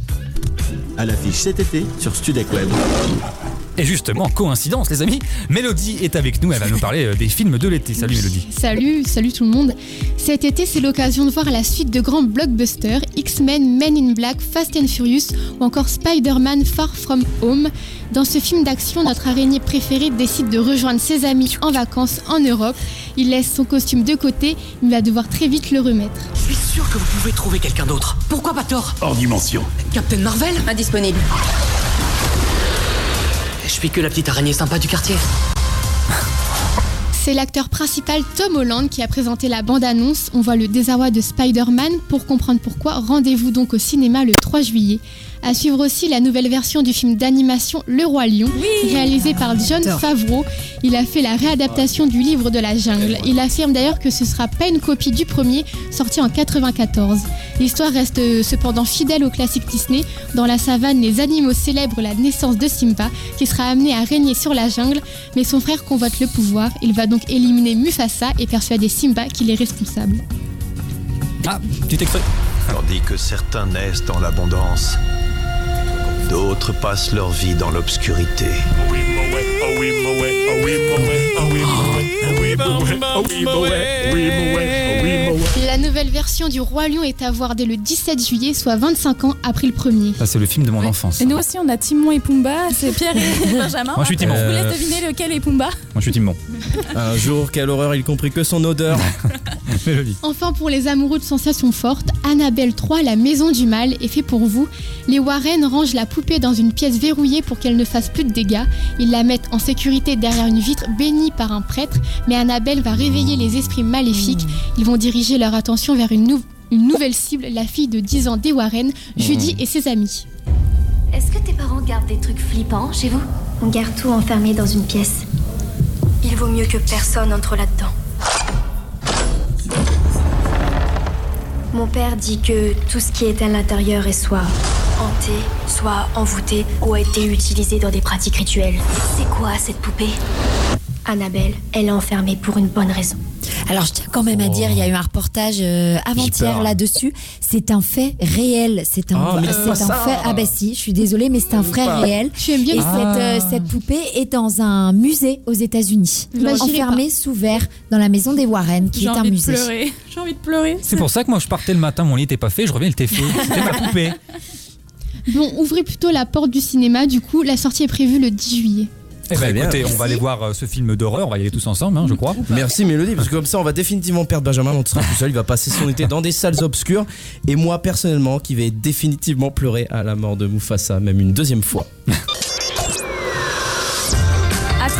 À l'affiche cet été sur Studek Web. Et justement, coïncidence les amis, Mélodie est avec nous, elle va nous parler euh, des films de l'été. Salut Mélodie. Salut, salut tout le monde. Cet été, c'est l'occasion de voir la suite de grands blockbusters X-Men, Men in Black, Fast and Furious ou encore Spider-Man Far From Home. Dans ce film d'action, notre araignée préférée décide de rejoindre ses amis en vacances en Europe. Il laisse son costume de côté, mais va devoir très vite le remettre. Je suis sûr que vous pouvez trouver quelqu'un d'autre. Pourquoi pas Thor? Hors dimension. Captain Marvel? Indisponible. Suis que la petite araignée sympa du quartier. C'est l'acteur principal Tom Holland qui a présenté la bande-annonce. On voit le désarroi de Spider-Man. Pour comprendre pourquoi, rendez-vous donc au cinéma le 3 juillet. À suivre aussi la nouvelle version du film d'animation Le Roi Lion, réalisé par John Favreau. Il a fait la réadaptation du livre de la jungle. Il affirme d'ailleurs que ce sera pas une copie du premier, sorti en 94. L'histoire reste euh, cependant fidèle au classique Disney. Dans la savane, les animaux célèbrent la naissance de Simba, qui sera amené à régner sur la jungle, mais son frère convoite le pouvoir. Il va donc éliminer Mufasa et persuader Simba qu'il est responsable. Ah, petit extrait. Tandis que certains naissent dans l'abondance, d'autres passent leur vie dans l'obscurité. La nouvelle version du Roi Lion est à voir dès le 17 juillet, soit 25 ans après le premier. Ça c'est le film de mon enfance. Et nous aussi, on a Timon et Pumba, c'est Pierre et Benjamin. Moi, je suis Timon. Je vous laisse Euh, deviner lequel est Pumba? Moi je suis Timon. Un jour, quelle horreur, il comprit que son odeur. Enfin, pour les amoureux de sensations fortes, Annabelle 3, la maison du mal, est fait pour vous. Les Warren rangent la poupée dans une pièce verrouillée pour qu'elle ne fasse plus de dégâts. Ils la mettent en sécurité derrière une vitre bénie par un prêtre, mais Annabelle va réveiller les esprits maléfiques. Ils vont diriger leur attention vers une, nou- une nouvelle cible, la fille de 10 ans des Warren, Judy et ses amis. Est-ce que tes parents gardent des trucs flippants chez vous? On garde tout enfermé dans une pièce. Il vaut mieux que personne entre là-dedans. Mon père dit que tout ce qui est à l'intérieur est soit hanté, soit envoûté ou a été utilisé dans des pratiques rituelles. C'est quoi cette poupée? Annabelle, elle est enfermée pour une bonne raison. Alors je tiens quand même à dire, il y a eu un reportage euh, avant-hier là-dessus. C'est un fait réel. C'est un, Ah, c'est un ça. fait. Ah bah si, je suis désolée, mais c'est un vrai pas. réel. Tu aimes bien Et cette, euh, Ah. cette poupée est dans un musée aux États-Unis, Bah, enfermée sous verre dans la maison des Warren, qui J'ai est un envie de musée. pleurer. J'ai envie de pleurer. C'est pour ça que moi je partais le matin, mon lit était pas fait, je reviens, il était fait. C'était ma poupée. Bon, ouvrez plutôt la porte du cinéma, du coup, la sortie est prévue le 10 juillet. Eh ben bien. écoutez, on va aller voir euh, ce film d'horreur, on va y aller tous ensemble, hein, je crois. Merci Mélodie, parce que comme ça on va définitivement perdre Benjamin, on sera tout seul, il va passer son été dans des salles obscures. Et moi personnellement, qui vais définitivement pleurer à la mort de Mufasa, même une deuxième fois.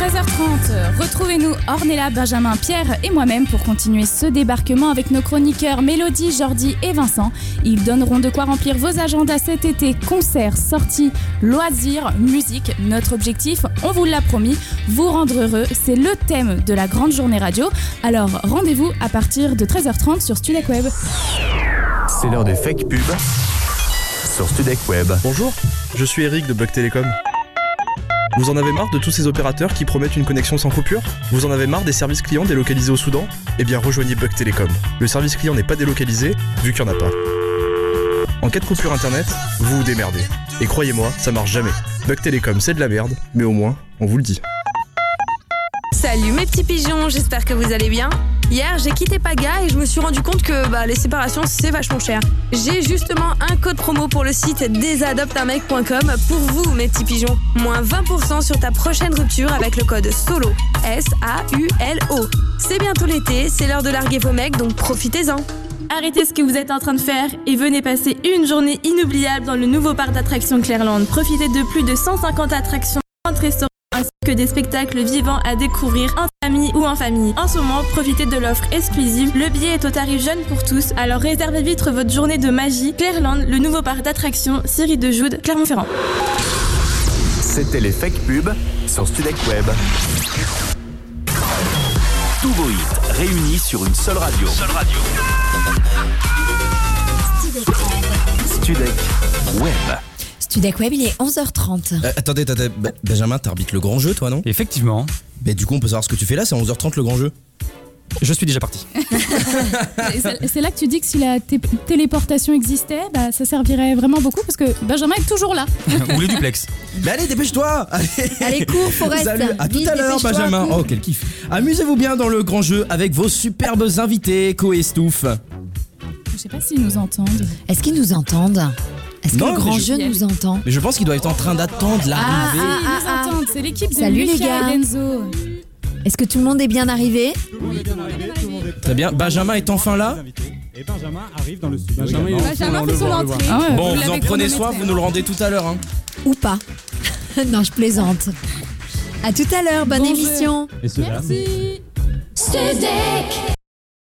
À 13h30, retrouvez-nous Ornella, Benjamin, Pierre et moi-même pour continuer ce débarquement avec nos chroniqueurs Mélodie, Jordi et Vincent. Ils donneront de quoi remplir vos agendas cet été. Concerts, sorties, loisirs, musique. Notre objectif, on vous l'a promis, vous rendre heureux. C'est le thème de la grande journée radio. Alors rendez-vous à partir de 13h30 sur Studec Web. C'est l'heure des fake pubs sur Studec Web. Bonjour, je suis Eric de Bug Telecom. Vous en avez marre de tous ces opérateurs qui promettent une connexion sans coupure? Vous en avez marre des services clients délocalisés au Soudan? Eh bien rejoignez Bug Telecom. Le service client n'est pas délocalisé vu qu'il n'y en a pas. En cas de coupure internet, vous vous démerdez. Et croyez-moi, ça marche jamais. Bug Telecom c'est de la merde, mais au moins, on vous le dit. Salut mes petits pigeons, j'espère que vous allez bien. Hier, j'ai quitté Paga et je me suis rendu compte que bah, les séparations, c'est vachement cher. J'ai justement un code promo pour le site desadoptamec.com pour vous, mes petits pigeons. Moins 20% sur ta prochaine rupture avec le code SOLO. S-A-U-L-O. C'est bientôt l'été, c'est l'heure de larguer vos mecs, donc profitez-en. Arrêtez ce que vous êtes en train de faire et venez passer une journée inoubliable dans le nouveau parc d'attractions Clairland. Profitez de plus de 150 attractions, 30 restaurants ainsi que des spectacles vivants à découvrir en famille ou en famille. En ce moment, profitez de l'offre exclusive. Le billet est au tarif jeune pour tous, alors réservez vite votre journée de magie. Clairland, le nouveau parc d'attractions, série de Joude, Clermont-Ferrand. C'était les fake pubs sur Studec Web. Tous vos hits réunis sur une seule radio. Studec Web. Studec Web, il est 11h30. Euh, attendez, attendez, Be- Benjamin, t'arbitres le grand jeu toi non? Effectivement. Mais du coup on peut savoir ce que tu fais là, c'est 11h30 le grand jeu? Je suis déjà parti. Et c'est- C'est là que tu dis que si la té- téléportation existait, bah, ça servirait vraiment beaucoup parce que Benjamin est toujours là. Ou le duplex. Mais allez, dépêche-toi Allez, Allez, cours, Forest. Salut, à tout Vite, à l'heure dépêche-toi, Benjamin. Oh quel kiff Amusez-vous bien dans le grand jeu avec vos superbes invités, Co et Stouff. Je sais pas s'ils nous entendent. Est-ce qu'ils nous entendent? Est-ce que Non, le grand jeu nous entend Mais je pense qu'ils doivent être en train d'attendre l'arrivée. Ah, ils nous entendent, c'est l'équipe de Salut, les gars. et Denzo. Est-ce que tout le monde est bien arrivé Très bien, Benjamin est enfin là Et Benjamin arrive dans le studio. Benjamin fait son le voit. entrée. Ah ouais, Bon, vous en prenez soin, vous nous le rendez tout à l'heure. Hein. Ou pas Non, je plaisante. À tout à l'heure, bonne émission. Et ce Merci.